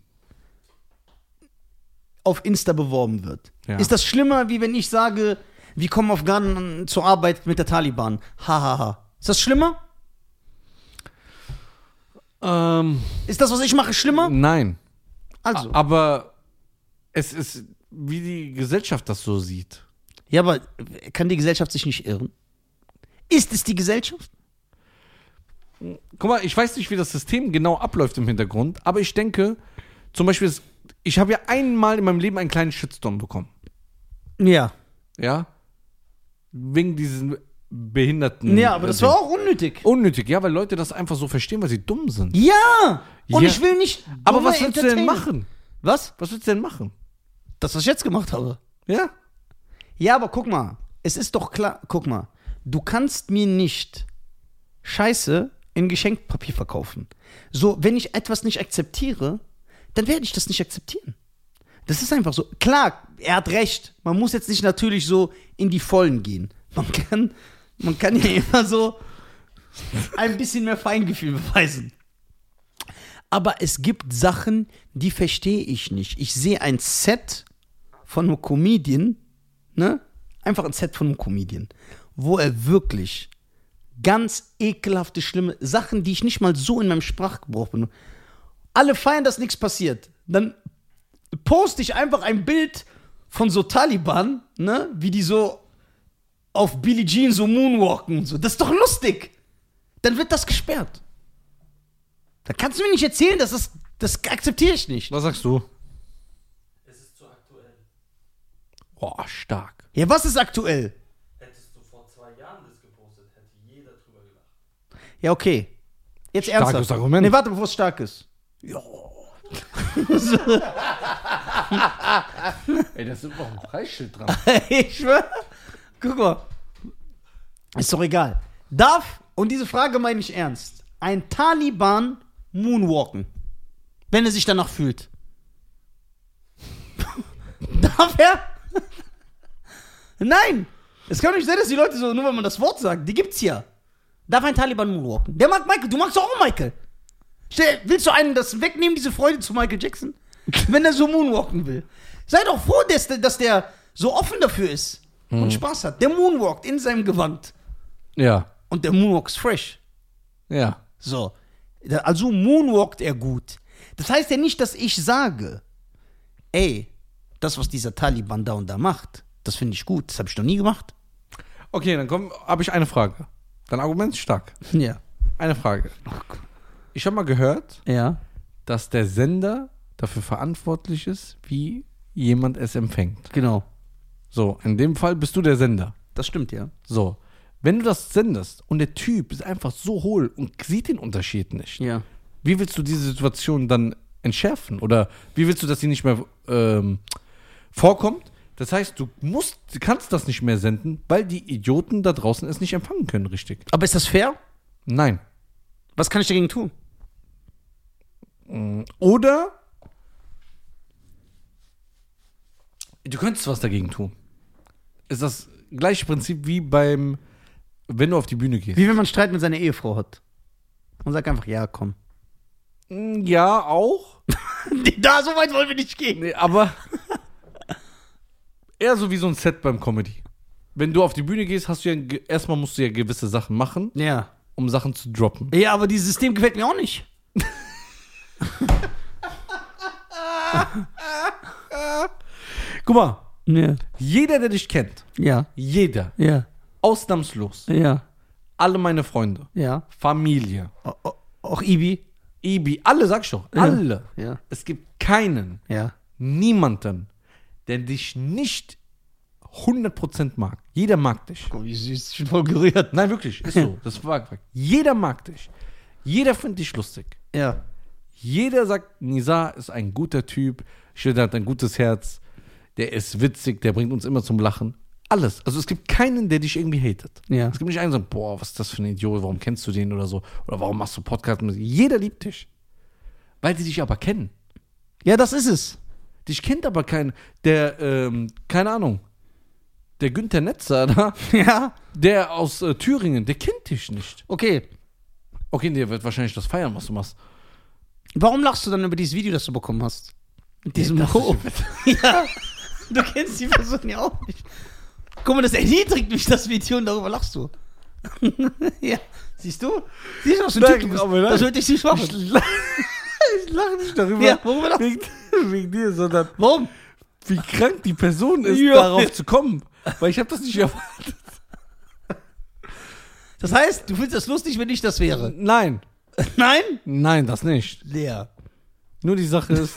auf Insta beworben wird,
Ja.
ist das schlimmer, wie wenn ich sage, wir kommen Afghanen zur Arbeit mit der Taliban? Hahaha. Ha, ha. Ist das schlimmer?
Ähm,
Ist das, was ich mache, schlimmer?
nein.
Also.
Aber es ist, wie die Gesellschaft das so sieht.
Ja, aber kann die Gesellschaft sich nicht irren? Ist es die Gesellschaft?
Guck mal, ich weiß nicht, wie das System genau abläuft im Hintergrund, aber ich denke, zum Beispiel, ich habe ja einmal in meinem Leben einen kleinen Shitstorm bekommen.
Ja.
Ja? Wegen diesen behinderten.
Ja, aber das war auch unnötig.
Unnötig, ja, weil Leute das einfach so verstehen, weil sie dumm sind.
Ja! Und
Ja.
ich will nicht.
Aber
dumme
was willst du denn machen?
Was?
Was willst du denn machen?
Das, was ich jetzt gemacht habe.
Ja?
Ja, aber guck mal. Es ist doch klar. Guck mal. Du kannst mir nicht Scheiße in Geschenkpapier verkaufen. So, wenn ich etwas nicht akzeptiere, dann werde ich das nicht akzeptieren. Das ist einfach so. Klar, er hat recht. Man muss jetzt nicht natürlich so in die Vollen gehen. Man kann, man kann ja immer so ein bisschen mehr Feingefühl beweisen. Aber es gibt Sachen, die verstehe ich nicht. Ich sehe ein Set von einem Comedian, ne? Einfach ein Set von einem Comedian, wo er wirklich ganz ekelhafte, schlimme Sachen, die ich nicht mal so in meinem Sprachgebrauch benutze. Alle feiern, dass nichts passiert. Dann poste ich einfach ein Bild von so Taliban, ne? Wie die so auf Billie Jean so moonwalken und so. Das ist doch lustig. Dann wird das gesperrt. Da kannst du mir nicht erzählen, dass das, das akzeptiere ich nicht.
Was sagst du?
Es ist zu aktuell.
Boah, stark.
Ja, was ist aktuell?
Hättest du vor zwei Jahren das gepostet, hätte jeder drüber gelacht.
Ja, okay. Jetzt
Starkes
ernsthaft.
Argument.
Nee, warte, bevor es stark ist.
Ey, da ist immer noch ein Preisschild dran.
ich schwör. Guck mal. Ist doch egal. Darf, und diese Frage meine ich ernst, ein Taliban moonwalken, wenn er sich danach fühlt? Darf er? Nein. Es kann doch nicht sein, dass die Leute so, nur wenn man das Wort sagt, die gibt's ja. Darf ein Taliban moonwalken? Der mag Michael, du magst doch auch Michael. Stell, willst du einen das wegnehmen, diese Freude zu Michael Jackson? Wenn er so moonwalken will. Sei doch froh, dass der so offen dafür ist und Spaß hat. Der moonwalkt in seinem Gewand.
Ja.
Und der Moonwalk ist fresh.
Ja.
So. Also moonwalkt er gut. Das heißt ja nicht, dass ich sage, ey, das, was dieser Taliban da und da macht, das finde ich gut. Das habe ich noch nie gemacht.
Okay, dann komm, habe ich eine Frage. Dein Argument ist stark.
Ja.
Eine Frage. Ich habe mal gehört,
Ja.
dass der Sender dafür verantwortlich ist, wie jemand es empfängt.
Genau.
So, in dem Fall bist du der Sender.
Das stimmt, ja.
So, wenn du das sendest und der Typ ist einfach so hohl und sieht den Unterschied nicht,
Ja.
wie willst du diese Situation dann entschärfen? Oder wie willst du, dass sie nicht mehr ähm, vorkommt? Das heißt, du musst, du kannst das nicht mehr senden, weil die Idioten da draußen es nicht empfangen können, richtig?
Aber ist das fair?
Nein.
Was kann ich dagegen tun?
Oder du könntest was dagegen tun. Ist das gleiche Prinzip wie beim, wenn du auf die Bühne gehst.
Wie wenn man Streit mit seiner Ehefrau hat. Und sagt einfach, ja, komm.
Ja, auch.
da, so weit wollen wir nicht gehen.
Nee, aber eher so wie so ein Set beim Comedy. Wenn du auf die Bühne gehst, hast du ja erstmal musst du ja gewisse Sachen machen,
Ja.
um Sachen zu droppen.
Ja, aber dieses System gefällt mir auch nicht.
Guck mal,
Ja.
jeder, der dich kennt,
Ja.
jeder,
Ja.
ausnahmslos,
Ja.
alle meine Freunde,
Ja.
Familie,
O- o- Auch Ibi?
Ibi, alle, sag ich doch, alle.
Ja.
Es gibt keinen,
Ja.
niemanden, der dich nicht 100% mag. Jeder mag dich.
Guck, wie süß. Ich bin voll gerührt.
Nein, wirklich, ist so. Das war Fakt. Jeder mag dich. Jeder findet dich lustig.
Ja.
Jeder sagt, Nisa ist ein guter Typ, Schilder hat ein gutes Herz, der ist witzig, der bringt uns immer zum Lachen. Alles. Also es gibt keinen, der dich irgendwie hatet.
Ja.
Es gibt nicht einen, der sagt, boah, was ist das für ein Idiot, warum kennst du den oder so? Oder warum machst du Podcast? mit- Jeder liebt dich. Weil sie dich aber kennen.
Ja, das ist es.
Dich kennt aber kein, der, ähm, keine Ahnung, der Günther Netzer da,
Ja.
der aus äh, Thüringen, der kennt dich nicht.
Okay.
Okay, der wird wahrscheinlich das feiern, was du machst.
Warum lachst du dann über dieses Video, das du bekommen hast? Mit diesem
das
Ho. Ja. Du kennst die Person ja auch nicht. Guck mal, das erniedrigt mich, das Video, und darüber lachst du. ja. Siehst du? Siehst du, was für ein Typ du bist? Das wird dich nicht machen.
Ich lache nicht darüber.
Ja, worüber lachst du?
wegen, wegen dir, sondern
Warum?
wie krank die Person ist,
Ja.
darauf zu kommen. Weil ich habe das nicht erwartet.
Das heißt, du findest das lustig, wenn ich das wäre.
Nein,
Nein?
nein, das nicht.
Leer.
Nur die Sache ist.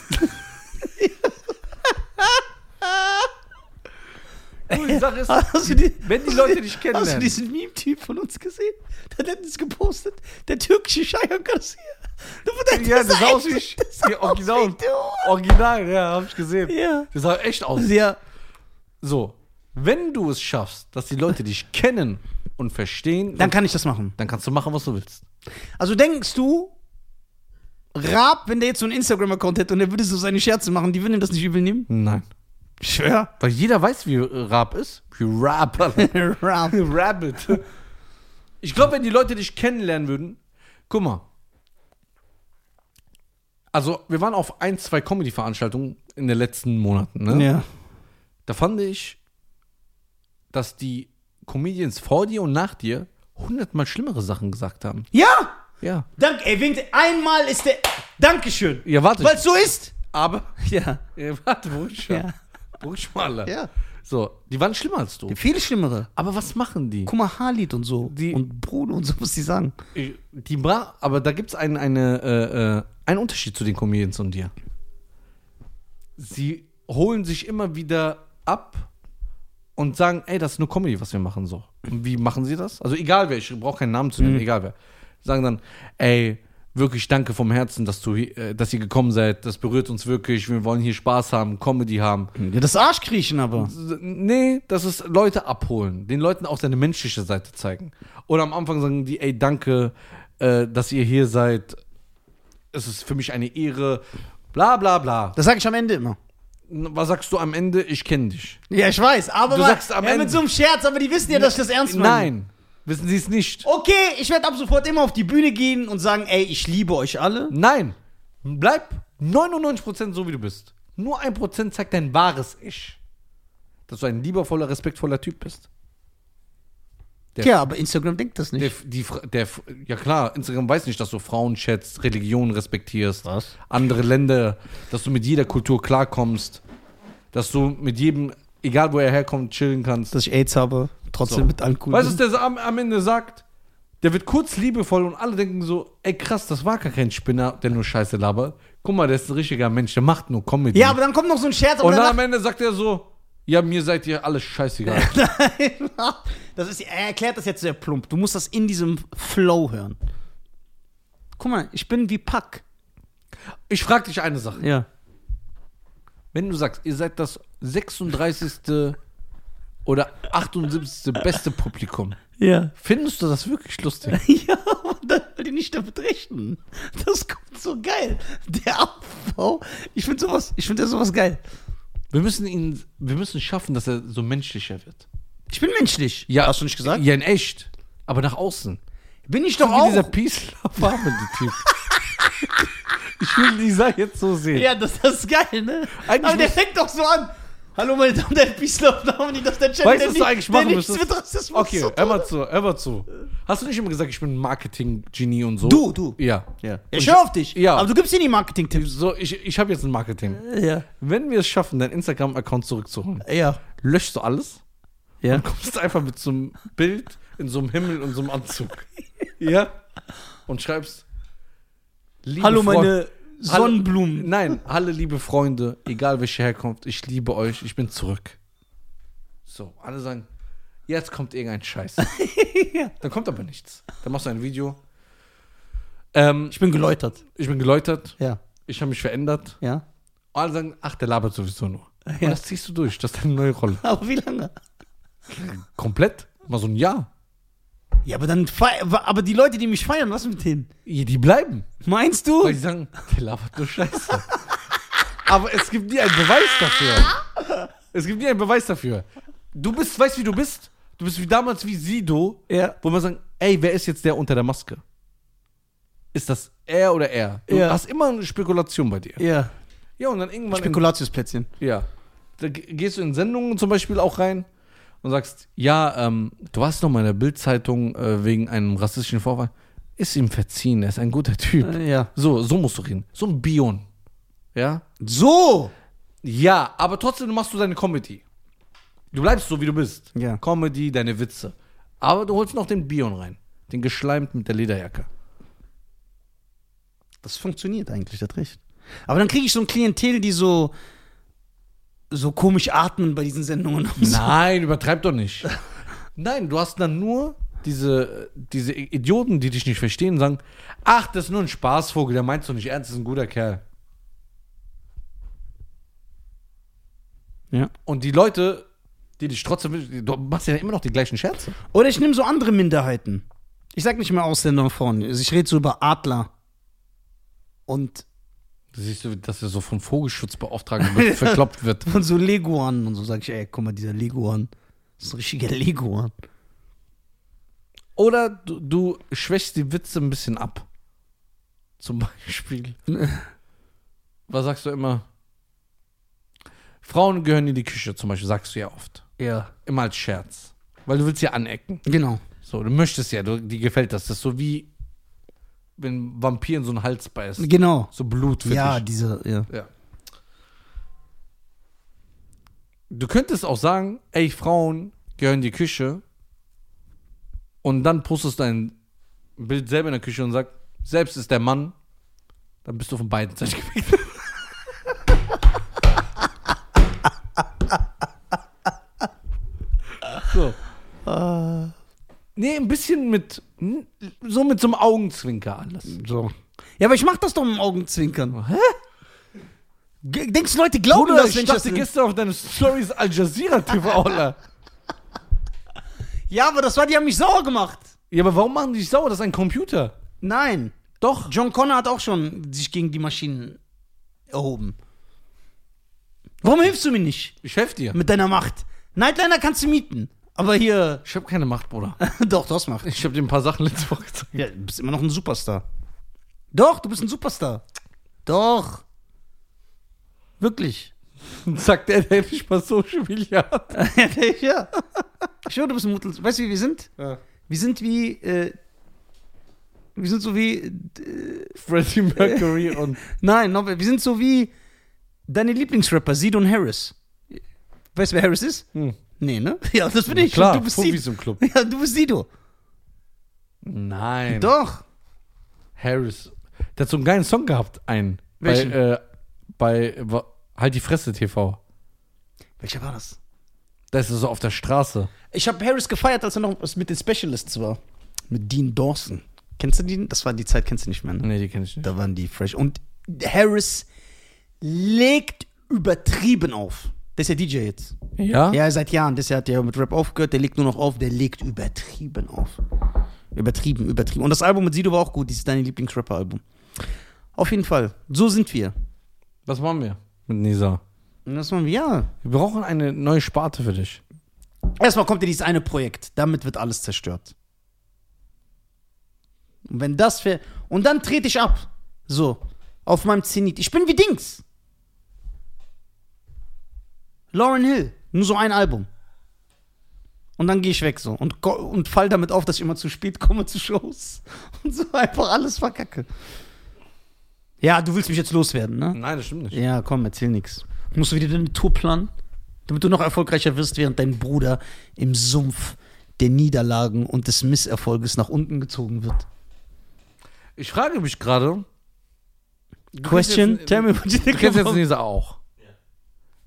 Nur die Sache ist,
Hast du, die,
wenn die Leute dich
hast du diesen Meme-Typ von uns gesehen? Der hat letztens gepostet. Der türkische Cheyenne Garcia. Der,
Ja, das sah aus wie, wie
aus
Original.
wie.
Original, ja, hab ich gesehen.
Ja.
Das sah echt aus.
Ja.
So, wenn du es schaffst, dass die Leute dich kennen und verstehen,
Dann kann ich das machen.
dann kannst du machen, was du willst.
Also denkst du, Raab, wenn der jetzt so einen Instagram-Account hätte und er würde so seine Scherze machen, die würden ihm das nicht übel nehmen?
Nein.
Ich schwör.
Weil jeder weiß, wie Rap ist. Wie Rap.
Raab.
Rabbit. Ich glaube, wenn die Leute dich kennenlernen würden, guck mal. Also, wir waren auf ein, zwei Comedy-Veranstaltungen in den letzten Monaten, ne?
Ja.
Da fand ich, dass die Comedians vor dir und nach dir hundertmal schlimmere Sachen gesagt haben.
Ja!
Ja.
Danke, ey, winkt. Einmal ist der. Dankeschön.
Ja, warte.
Weil es so ist.
aber.
Ja.
Ja, warte, ruhig.
Ja.
Ruhig mal. Alter.
Ja.
So, die waren schlimmer als du.
Viel schlimmere.
Aber was machen die?
Guck mal, Halid und so.
Die-
und Bruno und so, was die sagen.
Die bra aber da gibt es ein, eine, äh, äh, einen Unterschied zu den Comedians und dir. Sie holen sich immer wieder ab und sagen, ey, das ist nur Comedy, was wir machen so. Und wie machen sie das? Also egal wer, ich brauche keinen Namen zu nennen, egal wer. Sagen dann, ey, wirklich danke vom Herzen, dass du, äh, dass ihr gekommen seid. Das berührt uns wirklich. Wir wollen hier Spaß haben, Comedy haben.
Ja, das Arschkriechen aber.
Nee, das ist Leute abholen, den Leuten auch seine menschliche Seite zeigen. Oder am Anfang sagen die, ey, danke, äh, dass ihr hier seid. Es ist für mich eine Ehre. Bla bla bla.
Das sage ich am Ende immer.
Was sagst du am Ende? Ich kenne dich.
Ja, ich weiß, aber
Du
mal-
sagst am
ja,
Ende-
mit so einem Scherz, aber die wissen ja, dass ich das ernst meine.
Nein, wissen sie es nicht.
Okay, ich werde ab sofort immer auf die Bühne gehen und sagen, ey, ich liebe euch alle.
Nein, bleib 99% so, wie du bist. Nur 1% zeigt dein wahres Ich. Dass du ein liebevoller, respektvoller Typ bist. Der-
Ja, aber Instagram denkt das nicht.
Der, die, der, ja klar, Instagram weiß nicht, dass du Frauen schätzt, Religionen respektierst,
Was?
andere Länder, dass du mit jeder Kultur klarkommst, dass du mit jedem, egal wo er herkommt, chillen kannst.
dass ich AIDS habe, trotzdem
So.
mit allen cool
Weißt du,
bin.
was der am, am Ende sagt? Der wird kurz liebevoll und alle denken so, ey krass, das war gar kein Spinner, der nur Scheiße labert. Guck mal, der ist ein richtiger Mensch, der macht nur Comedy.
Ja, aber dann kommt noch so ein Scherz, aber
und dann am Ende sagt er so, ja, mir seid ihr alles scheißegal.
Nein, das ist, er erklärt das jetzt sehr plump. Du musst das in diesem Flow hören. Guck mal, ich bin wie Pack.
Ich frag dich eine Sache.
Ja.
Wenn du sagst, ihr seid das 36. oder 78. beste Publikum,
Ja.
findest du das wirklich lustig?
Ja, aber dann will die nicht damit rechnen. Das kommt so geil. Der Aufbau. Ich finde sowas, ich finde sowas geil.
Wir müssen ihn, wir müssen schaffen, dass er so menschlicher wird.
Ich bin menschlich.
Ja.
Hast du nicht gesagt?
Ja, in echt. Aber nach außen.
Bin ich doch auch.
dieser Peace Love Typ. ich will Lisa jetzt so sehen.
Ja, das, das ist geil, ne?
Eigentlich
Aber der fängt doch so an. Hallo meine Damen und Herren, Peace Love Harmony, das ist der Channel,
Weißt du, was du eigentlich machen
der nichts mit Rassismus
Okay, hör mal zu, hör mal zu. Hast du nicht immer gesagt, ich bin ein Marketing-Genie und so?
Du, du.
Ja.
Ja. Ich höre auf dich.
Ja.
Aber du gibst dir die Marketing-Tipps.
So, ich, ich habe jetzt ein Marketing.
Ja.
Wenn wir es schaffen, deinen Instagram-Account zurückzuholen,
Ja.
löschst du alles
Ja.
und kommst einfach mit so einem Bild in so einem Himmel und so einem Anzug. ja? Und schreibst.
Hallo meine Sonnenblumen.
Nein, alle liebe Freunde, egal welche Herkunft, ich liebe euch, ich bin zurück. So, alle sagen, jetzt kommt irgendein Scheiß. Dann kommt aber nichts. Dann machst du ein Video. Ähm,
Ich bin geläutert.
ich bin geläutert,
Ja.
ich habe mich verändert.
Ja.
Und alle sagen, ach, der labert sowieso nur. Und
Ja.
das ziehst du durch, das ist deine neue Rolle.
Aber wie lange?
Komplett? Mal so ein Jahr.
Ja, aber dann fei- aber die Leute, die mich feiern, was mit denen?
Die bleiben.
Meinst du?
Weil die sagen, der labert nur Scheiße. Aber es gibt nie einen Beweis dafür. Es gibt nie einen Beweis dafür. Du bist, weißt wie du bist? Du bist wie damals wie Sido,
Ja.
wo man sagen, ey, wer ist jetzt der unter der Maske? Ist das er oder er? Du
Ja.
hast immer eine Spekulation bei dir.
Ja.
Ja, und dann irgendwann. in,
Spekulatiusplätzchen.
ja. Da ge- gehst du in Sendungen zum Beispiel auch rein und sagst, ja, ähm, du warst noch mal in der Bildzeitung äh, wegen einem rassistischen Vorfall. Ist ihm verziehen, er ist ein guter Typ.
Ja.
So, so musst du reden. So ein Bion. Ja?
So.
Ja, aber trotzdem machst du deine Comedy. Du bleibst so, wie du bist.
Ja.
Comedy, deine Witze. Aber du holst noch den Bion rein. Den geschleimt mit der Lederjacke.
Das funktioniert eigentlich, das recht. Aber dann kriege ich so ein Klientel, die so so komisch atmen bei diesen Sendungen.
Nein, übertreib doch nicht. Nein, du hast dann nur diese, diese Idioten, die dich nicht verstehen, sagen, ach, das ist nur ein Spaßvogel, der meinst du nicht ernst, das ist ein guter Kerl.
Ja.
Und die Leute, die dich trotzdem, du machst ja immer noch die gleichen Scherze.
Oder ich nehme so andere Minderheiten. Ich sag nicht mehr Ausländer und Frauen. Also ich rede so über Adler. Und
Du siehst, du, dass er so von Vogelschutzbeauftragten verkloppt wird.
von so Leguan und so sag ich, ey, guck mal, dieser Leguan. Das ist ein richtiger Leguan.
Oder du, du schwächst die Witze ein bisschen ab. Zum Beispiel. Was sagst du immer? Frauen gehören in die Küche, zum Beispiel, sagst du ja oft.
Ja.
Immer als Scherz. Weil du willst ja anecken.
Genau.
So, du möchtest ja, du, dir gefällt das. Das ist so wie, wenn ein Vampir in so einen Hals beißt.
Genau.
So Blut für
Ja, diese, ja.
Ja. Du könntest auch sagen, ey, Frauen gehören in die Küche und dann postest du ein Bild selber in der Küche und sagst, selbst ist der Mann, dann bist du von beiden Seiten gefickt. Nee, ein bisschen mit, so mit so einem Augenzwinker alles.
So. Ja, aber ich mach das doch mit dem Augenzwinkern. Hä? Denkst du, Leute glauben
Bruder,
das,
ich
wenn ich das
dachte gestern auf deine Stories Al Jazeera TV, Alter.
Ja, aber das war, die haben mich sauer gemacht.
Ja, aber warum machen die dich sauer? Das ist ein Computer.
Nein.
Doch.
John Connor hat auch schon sich gegen die Maschinen erhoben. Warum hilfst du mir nicht
Ich helfe dir.
mit deiner Macht? Nightliner kannst du mieten. Aber hier.
Ich habe keine Macht, Bruder.
Doch, du hast Macht.
Ich habe dir ein paar Sachen letzte Woche gezeigt.
Ja, du bist immer noch ein Superstar. Doch, du bist ein Superstar. Doch. Wirklich.
Sagt der, der nicht mal Social Media hat.
ja. Ich schwöre, du bist ein Mutter. Weißt du, wie wir sind?
Ja.
Wir sind wie. Äh, wir sind so wie. Äh,
Freddie Mercury und.
nein, no, wir sind so wie deine Lieblingsrapper, Sidon Harris. Weißt du, wer Harris ist?
Hm.
Nee, ne? Ja, das bin ich.
Klar,
du bist
Profis im Club.
Ja, du bist Sido.
Nein.
Doch.
Harris. Der hat so einen geilen Song gehabt, einen.
Welchen?
Bei, äh, bei wa- Halt die Fresse TV.
Welcher war das?
Da ist er so auf der Straße.
Ich habe Harris gefeiert, als er noch mit den Specialists war. Mit Dean Dawson. Kennst du den? Das war die Zeit, kennst du nicht mehr. Ne?
Nee, die kenne ich nicht.
Da waren die fresh. Und Harris legt übertrieben auf. Der ist ja DJ jetzt.
Ja?
Ja, seit Jahren. Das hat ja mit Rap aufgehört. Der legt nur noch auf. Der legt übertrieben auf. Übertrieben, übertrieben. Und das Album mit Sido war auch gut. Dieses deine Lieblingsrapper-Album. Auf jeden Fall. So sind wir.
Was machen wir mit Nisa?
Das machen wir, ja.
Wir brauchen eine neue Sparte für dich.
Erstmal kommt ja dieses eine Projekt. Damit wird alles zerstört. Und wenn das für. Und dann trete ich ab. So. Auf meinem Zenit. Ich bin wie Dings. Lauren Hill. Nur so ein Album. Und dann gehe ich weg so und, und fall damit auf, dass ich immer zu spät komme zu Shows. Und so einfach alles verkacke. Ja, du willst mich jetzt loswerden, ne?
Nein, das stimmt nicht.
Ja, komm, erzähl nix. Musst du wieder deine Tour planen? Damit du noch erfolgreicher wirst, während dein Bruder im Sumpf der Niederlagen und des Misserfolges nach unten gezogen wird.
Ich frage mich gerade. du
Question?
jetzt-
Tell me what you
Du
think
kennst jetzt Nisa auch.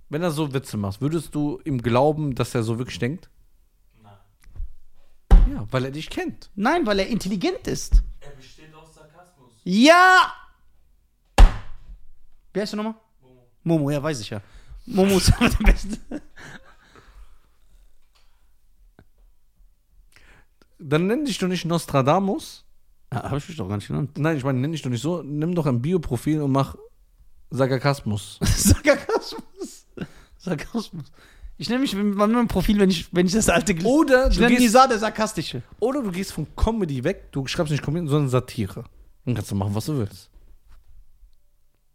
Wenn er so Witze macht, würdest du ihm glauben, dass er so wirklich denkt?
Nein.
Ja, weil er dich kennt.
Nein, weil er intelligent ist.
Er besteht aus Sarkasmus.
Ja! Wer heißt du nochmal?
Momo.
Momo, ja, weiß ich ja. Momo ist aber der Beste.
Dann nenn dich doch nicht Nostradamus.
Ah, hab ich mich doch gar nicht genannt.
Nein, ich meine, nenn dich doch nicht so. Nimm doch ein Bioprofil und mach Sarkasmus.
Sarkasmus. Sarkasmus. Ich nenne mich mit meinem Profil, wenn ich, wenn ich das alte gelesen
Oder
Ich
du, gehst,
Nisa der Sarkastische.
oder du gehst von Comedy weg. Du schreibst nicht Comedy, sondern Satire. Dann kannst du machen, was du willst.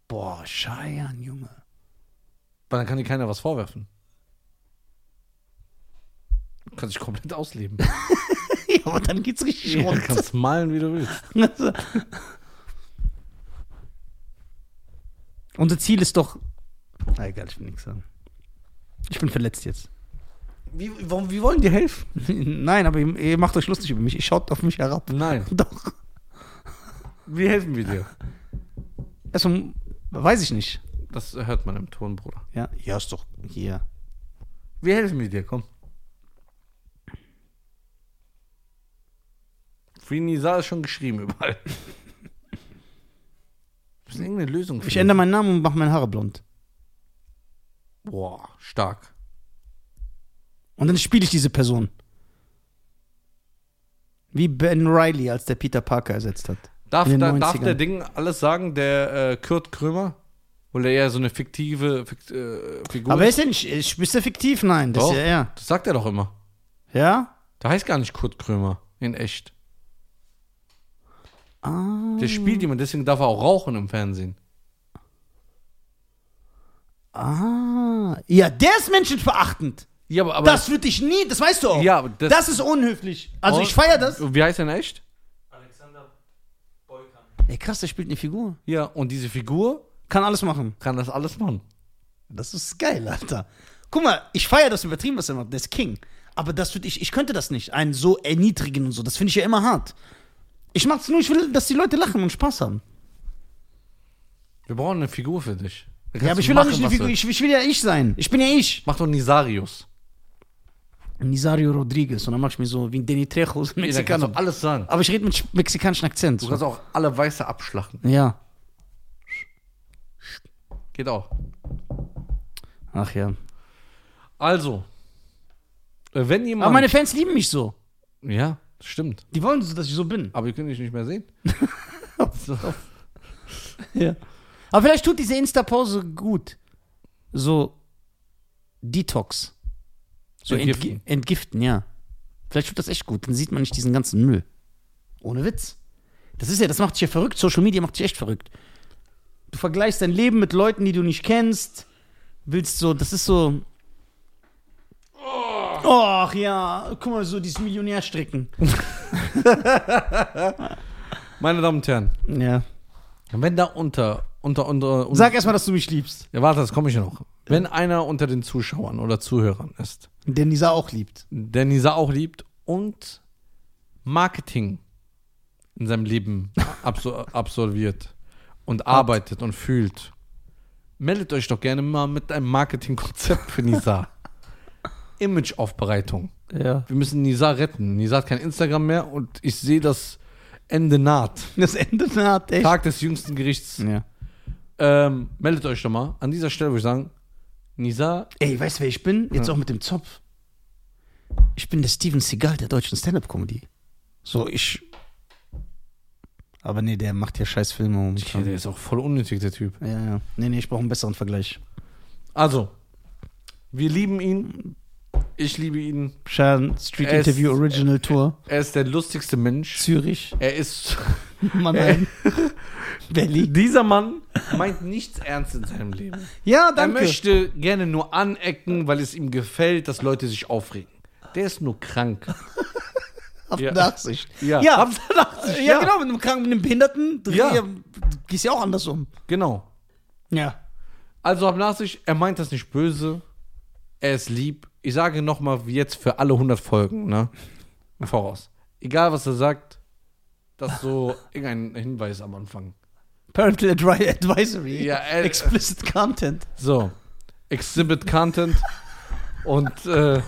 Boah, Scheiern, Junge.
Weil dann kann dir keiner was vorwerfen. Du kannst dich komplett ausleben.
ja, aber dann geht's richtig
Ja, du kannst malen, wie du willst.
Unser Ziel ist doch. Na egal, ich will nichts sagen. Ich bin verletzt jetzt.
Wie, wie wollen die helfen?
Nein, aber ihr, ihr macht euch lustig über mich. Ich schaut auf mich herab.
Nein.
Doch.
Wie helfen wir dir?
Erstmal, weiß ich nicht.
Das hört man im Ton, Bruder.
Ja, ja, ist doch hier.
Wie helfen wir dir? Komm. Free Nisa ist schon geschrieben überall. Wir müssen irgendeine Lösung
Ich
finden.
ändere meinen Namen und mache meine Haare blond.
Boah, stark.
Und dann spiele ich diese Person. Wie Ben Riley, als der Peter Parker ersetzt hat.
Darf, da, darf
90ern.
der Ding alles sagen, der äh, Kurt Krömer? Weil er eher so eine fiktive Fikt, äh, Figur
Aber
ist?
er nicht, ist, ist er fiktiv? Nein, das
Doch.
ist ja er.
Das sagt er doch immer.
Ja?
Der heißt gar nicht Kurt Krömer. In echt.
Ah.
Der spielt jemand, deswegen darf er auch rauchen im Fernsehen.
Ah. Ja, der ist menschenverachtend.
Ja, aber, aber
das würde ich nie, das weißt du auch.
Ja, aber das-
das, ist unhöflich. Also
Und-
ich feiere das.
Wie heißt er in echt?
Alexander Boykan.
Ey, krass, der spielt eine Figur.
Ja, und diese Figur
Kann alles machen.
kann das alles machen.
Das ist geil, Alter. Guck mal, ich feiere das übertrieben, was er macht. Der ist King. Aber das würde ich, ich könnte das nicht. Einen so erniedrigen und so. Das finde ich ja immer hart. Ich mach's nur, ich will, dass die Leute lachen und Spaß haben.
Wir brauchen eine Figur für dich.
Ja, aber ich will auch nicht eine Figur. Ich, ich will ja ich sein. Ich bin ja ich.
Mach doch Nisarius.
Nisario Rodriguez. Und dann mach ich mir so wie ein Danny Trejo, so ein
Ja, da kannst
Mexikaner.
du alles sagen.
Aber ich rede mit sch- mexikanischem Akzent.
Du
So.
kannst auch alle Weiße abschlachten.
Ja.
Geht auch.
Ach ja.
Also, äh, wenn jemand.
Aber meine Fans lieben mich so.
ja, stimmt.
Die wollen so, dass ich so bin.
Aber wir können dich nicht mehr sehen.
Ja. Aber vielleicht tut diese Insta-Pause gut. So Detox. So
Entgiften.
entgiften. entgiften, ja. Vielleicht tut das echt gut. Dann sieht man nicht diesen ganzen Müll. Ohne Witz. Das ist ja, das macht dich ja verrückt. Social Media macht dich echt verrückt. Du vergleichst dein Leben mit Leuten, die du nicht kennst. Willst so, das ist so. Ach ja, guck mal, so dieses Millionärstricken.
Meine Damen und Herren,
Ja.
wenn da unter, unter, unter, unter
Sag erstmal, dass du mich liebst.
ja, warte, das komme ich noch. Wenn einer unter den Zuschauern oder Zuhörern ist,
Der Nisa auch liebt.
der Nisa auch liebt und Marketing in seinem Leben absol absolviert und arbeitet und fühlt, meldet euch doch gerne mal mit einem Marketingkonzept für Nisa. Imageaufbereitung.
Ja.
Wir müssen Nisa retten. Nisa hat kein Instagram mehr und ich sehe das Ende naht.
Das Ende naht echt.
Tag des jüngsten Gerichts.
Ja.
Ähm, meldet euch doch mal. An dieser Stelle würde ich sagen, Nisa,
Ey, weißt du, wer ich bin? Jetzt
Ja.
auch mit dem Zopf. Ich bin der Steven Seagal der deutschen Stand-Up-Comedy. So, ich. Aber nee, der macht ja scheiß Filme
der
momentan.
ist auch voll unnötig, der Typ.
Ja, ja. Nee, nee, ich brauche einen besseren Vergleich.
Also, wir lieben ihn. Ich liebe ihn.
Schaden, Street
Er ist-
Interview Original Tour.
Er ist der lustigste Mensch.
Zürich.
Er ist.
Mannheim. Berlin.
Dieser Mann meint nichts ernst in seinem Leben.
Ja,
Er
danke.
möchte gerne nur anecken, weil es ihm gefällt, dass Leute sich aufregen. Der ist nur krank.
Habt
Ja.
Nachsicht.
Ja,
ja.
habt Nachsicht,
ja,
ja.
genau, mit einem Kranken, mit einem Behinderten, du
Ja.
ja. gehst ja auch anders um.
Genau.
Ja.
Also hab Nachsicht, er meint das nicht böse. Er ist lieb. Ich sage nochmal, wie jetzt für alle 100 Folgen, ne? Im Voraus. Egal, was er sagt, das ist so irgendein Hinweis am Anfang.
Parental Advi Advisory.
Ja, äh,
Explicit Content.
So. Exhibit Content. Und, äh.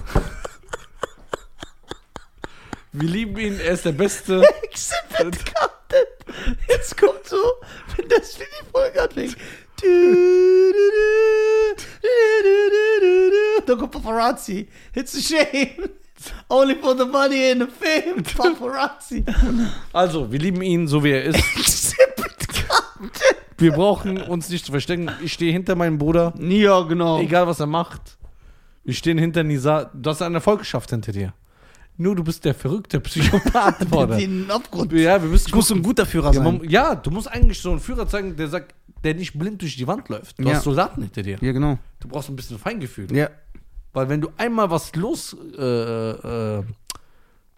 Wir lieben ihn, er ist der Beste.
Exhibit Content. Jetzt kommt so, wenn das wie die Folge anfängt. Du, du, du, du, du, du, du, du. Da kommt Paparazzi. It's a shame. Only for the money and the fame. Paparazzi.
Also, wir lieben ihn, so wie er ist. Wir brauchen uns nicht zu verstecken. Ich stehe hinter meinem Bruder.
Ja, genau.
Egal, was er macht. Wir stehen hinter Nisa. Du hast einen Erfolg geschafft hinter dir. Nur du bist der verrückte Psychopath, Bruder.
Den Abgrund.
Ja, wir müssen
Ich muss so ein guter Führer sein.
ja, du musst eigentlich so einen Führer zeigen, der sagt, der nicht blind durch die Wand läuft. Du
Ja.
hast Soldaten hinter dir.
Ja, genau.
Du brauchst ein bisschen Feingefühl.
Ja.
Weil wenn du einmal was los, äh, äh,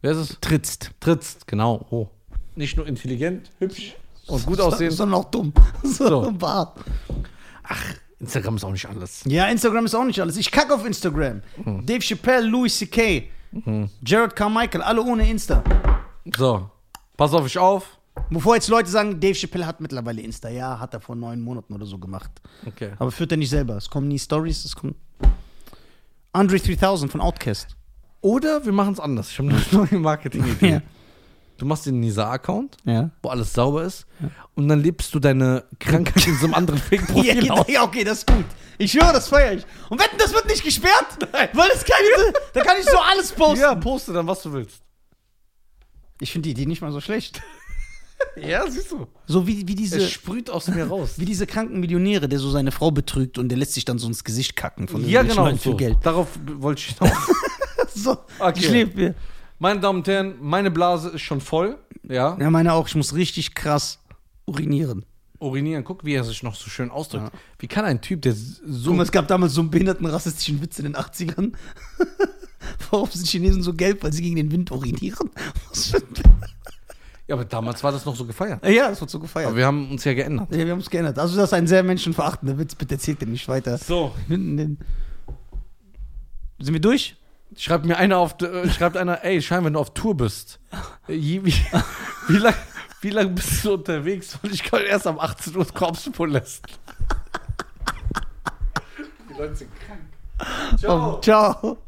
wer ist es?
Trittst.
Trittst, genau. Oh. Nicht nur intelligent, hübsch und gut aussehen.
Sondern auch dumm. So. Bart.
Instagram ist auch nicht alles.
Ja, Instagram ist auch nicht alles. Ich kacke auf Instagram.
Mhm.
Dave Chappelle, Louis C.K., Jared Carmichael, alle ohne Insta.
So, pass auf dich auf.
Bevor jetzt Leute sagen, Dave Chappelle hat mittlerweile Insta. Ja, hat er vor neun Monaten oder so gemacht.
Okay.
Aber führt er nicht selber. Es kommen nie Stories, es kommt. Andre 3000 von Outcast.
Oder wir machen es anders. Ich habe eine neue Marketing-Idee.
Ja.
Du machst den Nisa-Account,
Ja.
wo alles sauber ist, und dann lebst du deine Krankheit in so einem anderen Fake-Profil aus.
Ja, okay, das ist gut. Ich höre, das feiere ich. Und wetten, das wird nicht gesperrt? Weil es keine. da kann ich so alles posten.
Ja, poste dann, was du willst.
Ich finde die Idee nicht mal so schlecht.
Ja, siehst du.
So wie, wie diese.
Es sprüht aus mir raus.
Wie diese kranken Millionäre, der so seine Frau betrügt und der lässt sich dann so ins Gesicht kacken von
Ja, genau.
Leuten
So.
Geld.
Darauf wollte ich hinaus.
So,
Okay.
ich lebe mir.
Meine Damen und Herren, meine Blase ist schon voll. Ja.
Ja, meine auch. Ich muss richtig krass urinieren.
Urinieren. Guck, wie er sich noch so schön ausdrückt. Wie kann ein Typ, der so.
Guck mal, es gab damals so einen behinderten rassistischen Witz in den 80ern. Warum sind Chinesen so gelb? Weil sie gegen den Wind urinieren. Was für ein
ja, aber damals war das noch so gefeiert.
ja, das wird so gefeiert.
Aber wir haben uns ja geändert.
ja, wir haben es geändert. Also, das ist ein sehr menschenverachtender Witz. Bitte erzählt den nicht weiter.
So.
Sind wir durch?
Schreibt mir einer auf, äh, schreibt einer, ey, Schein, wenn du auf Tour bist. äh, Wie, wie, wie lange wie lang bist du unterwegs? Weil ich kann erst am 18 Uhr Korpspo lässt. Die Leute sind krank.
Oh, ciao.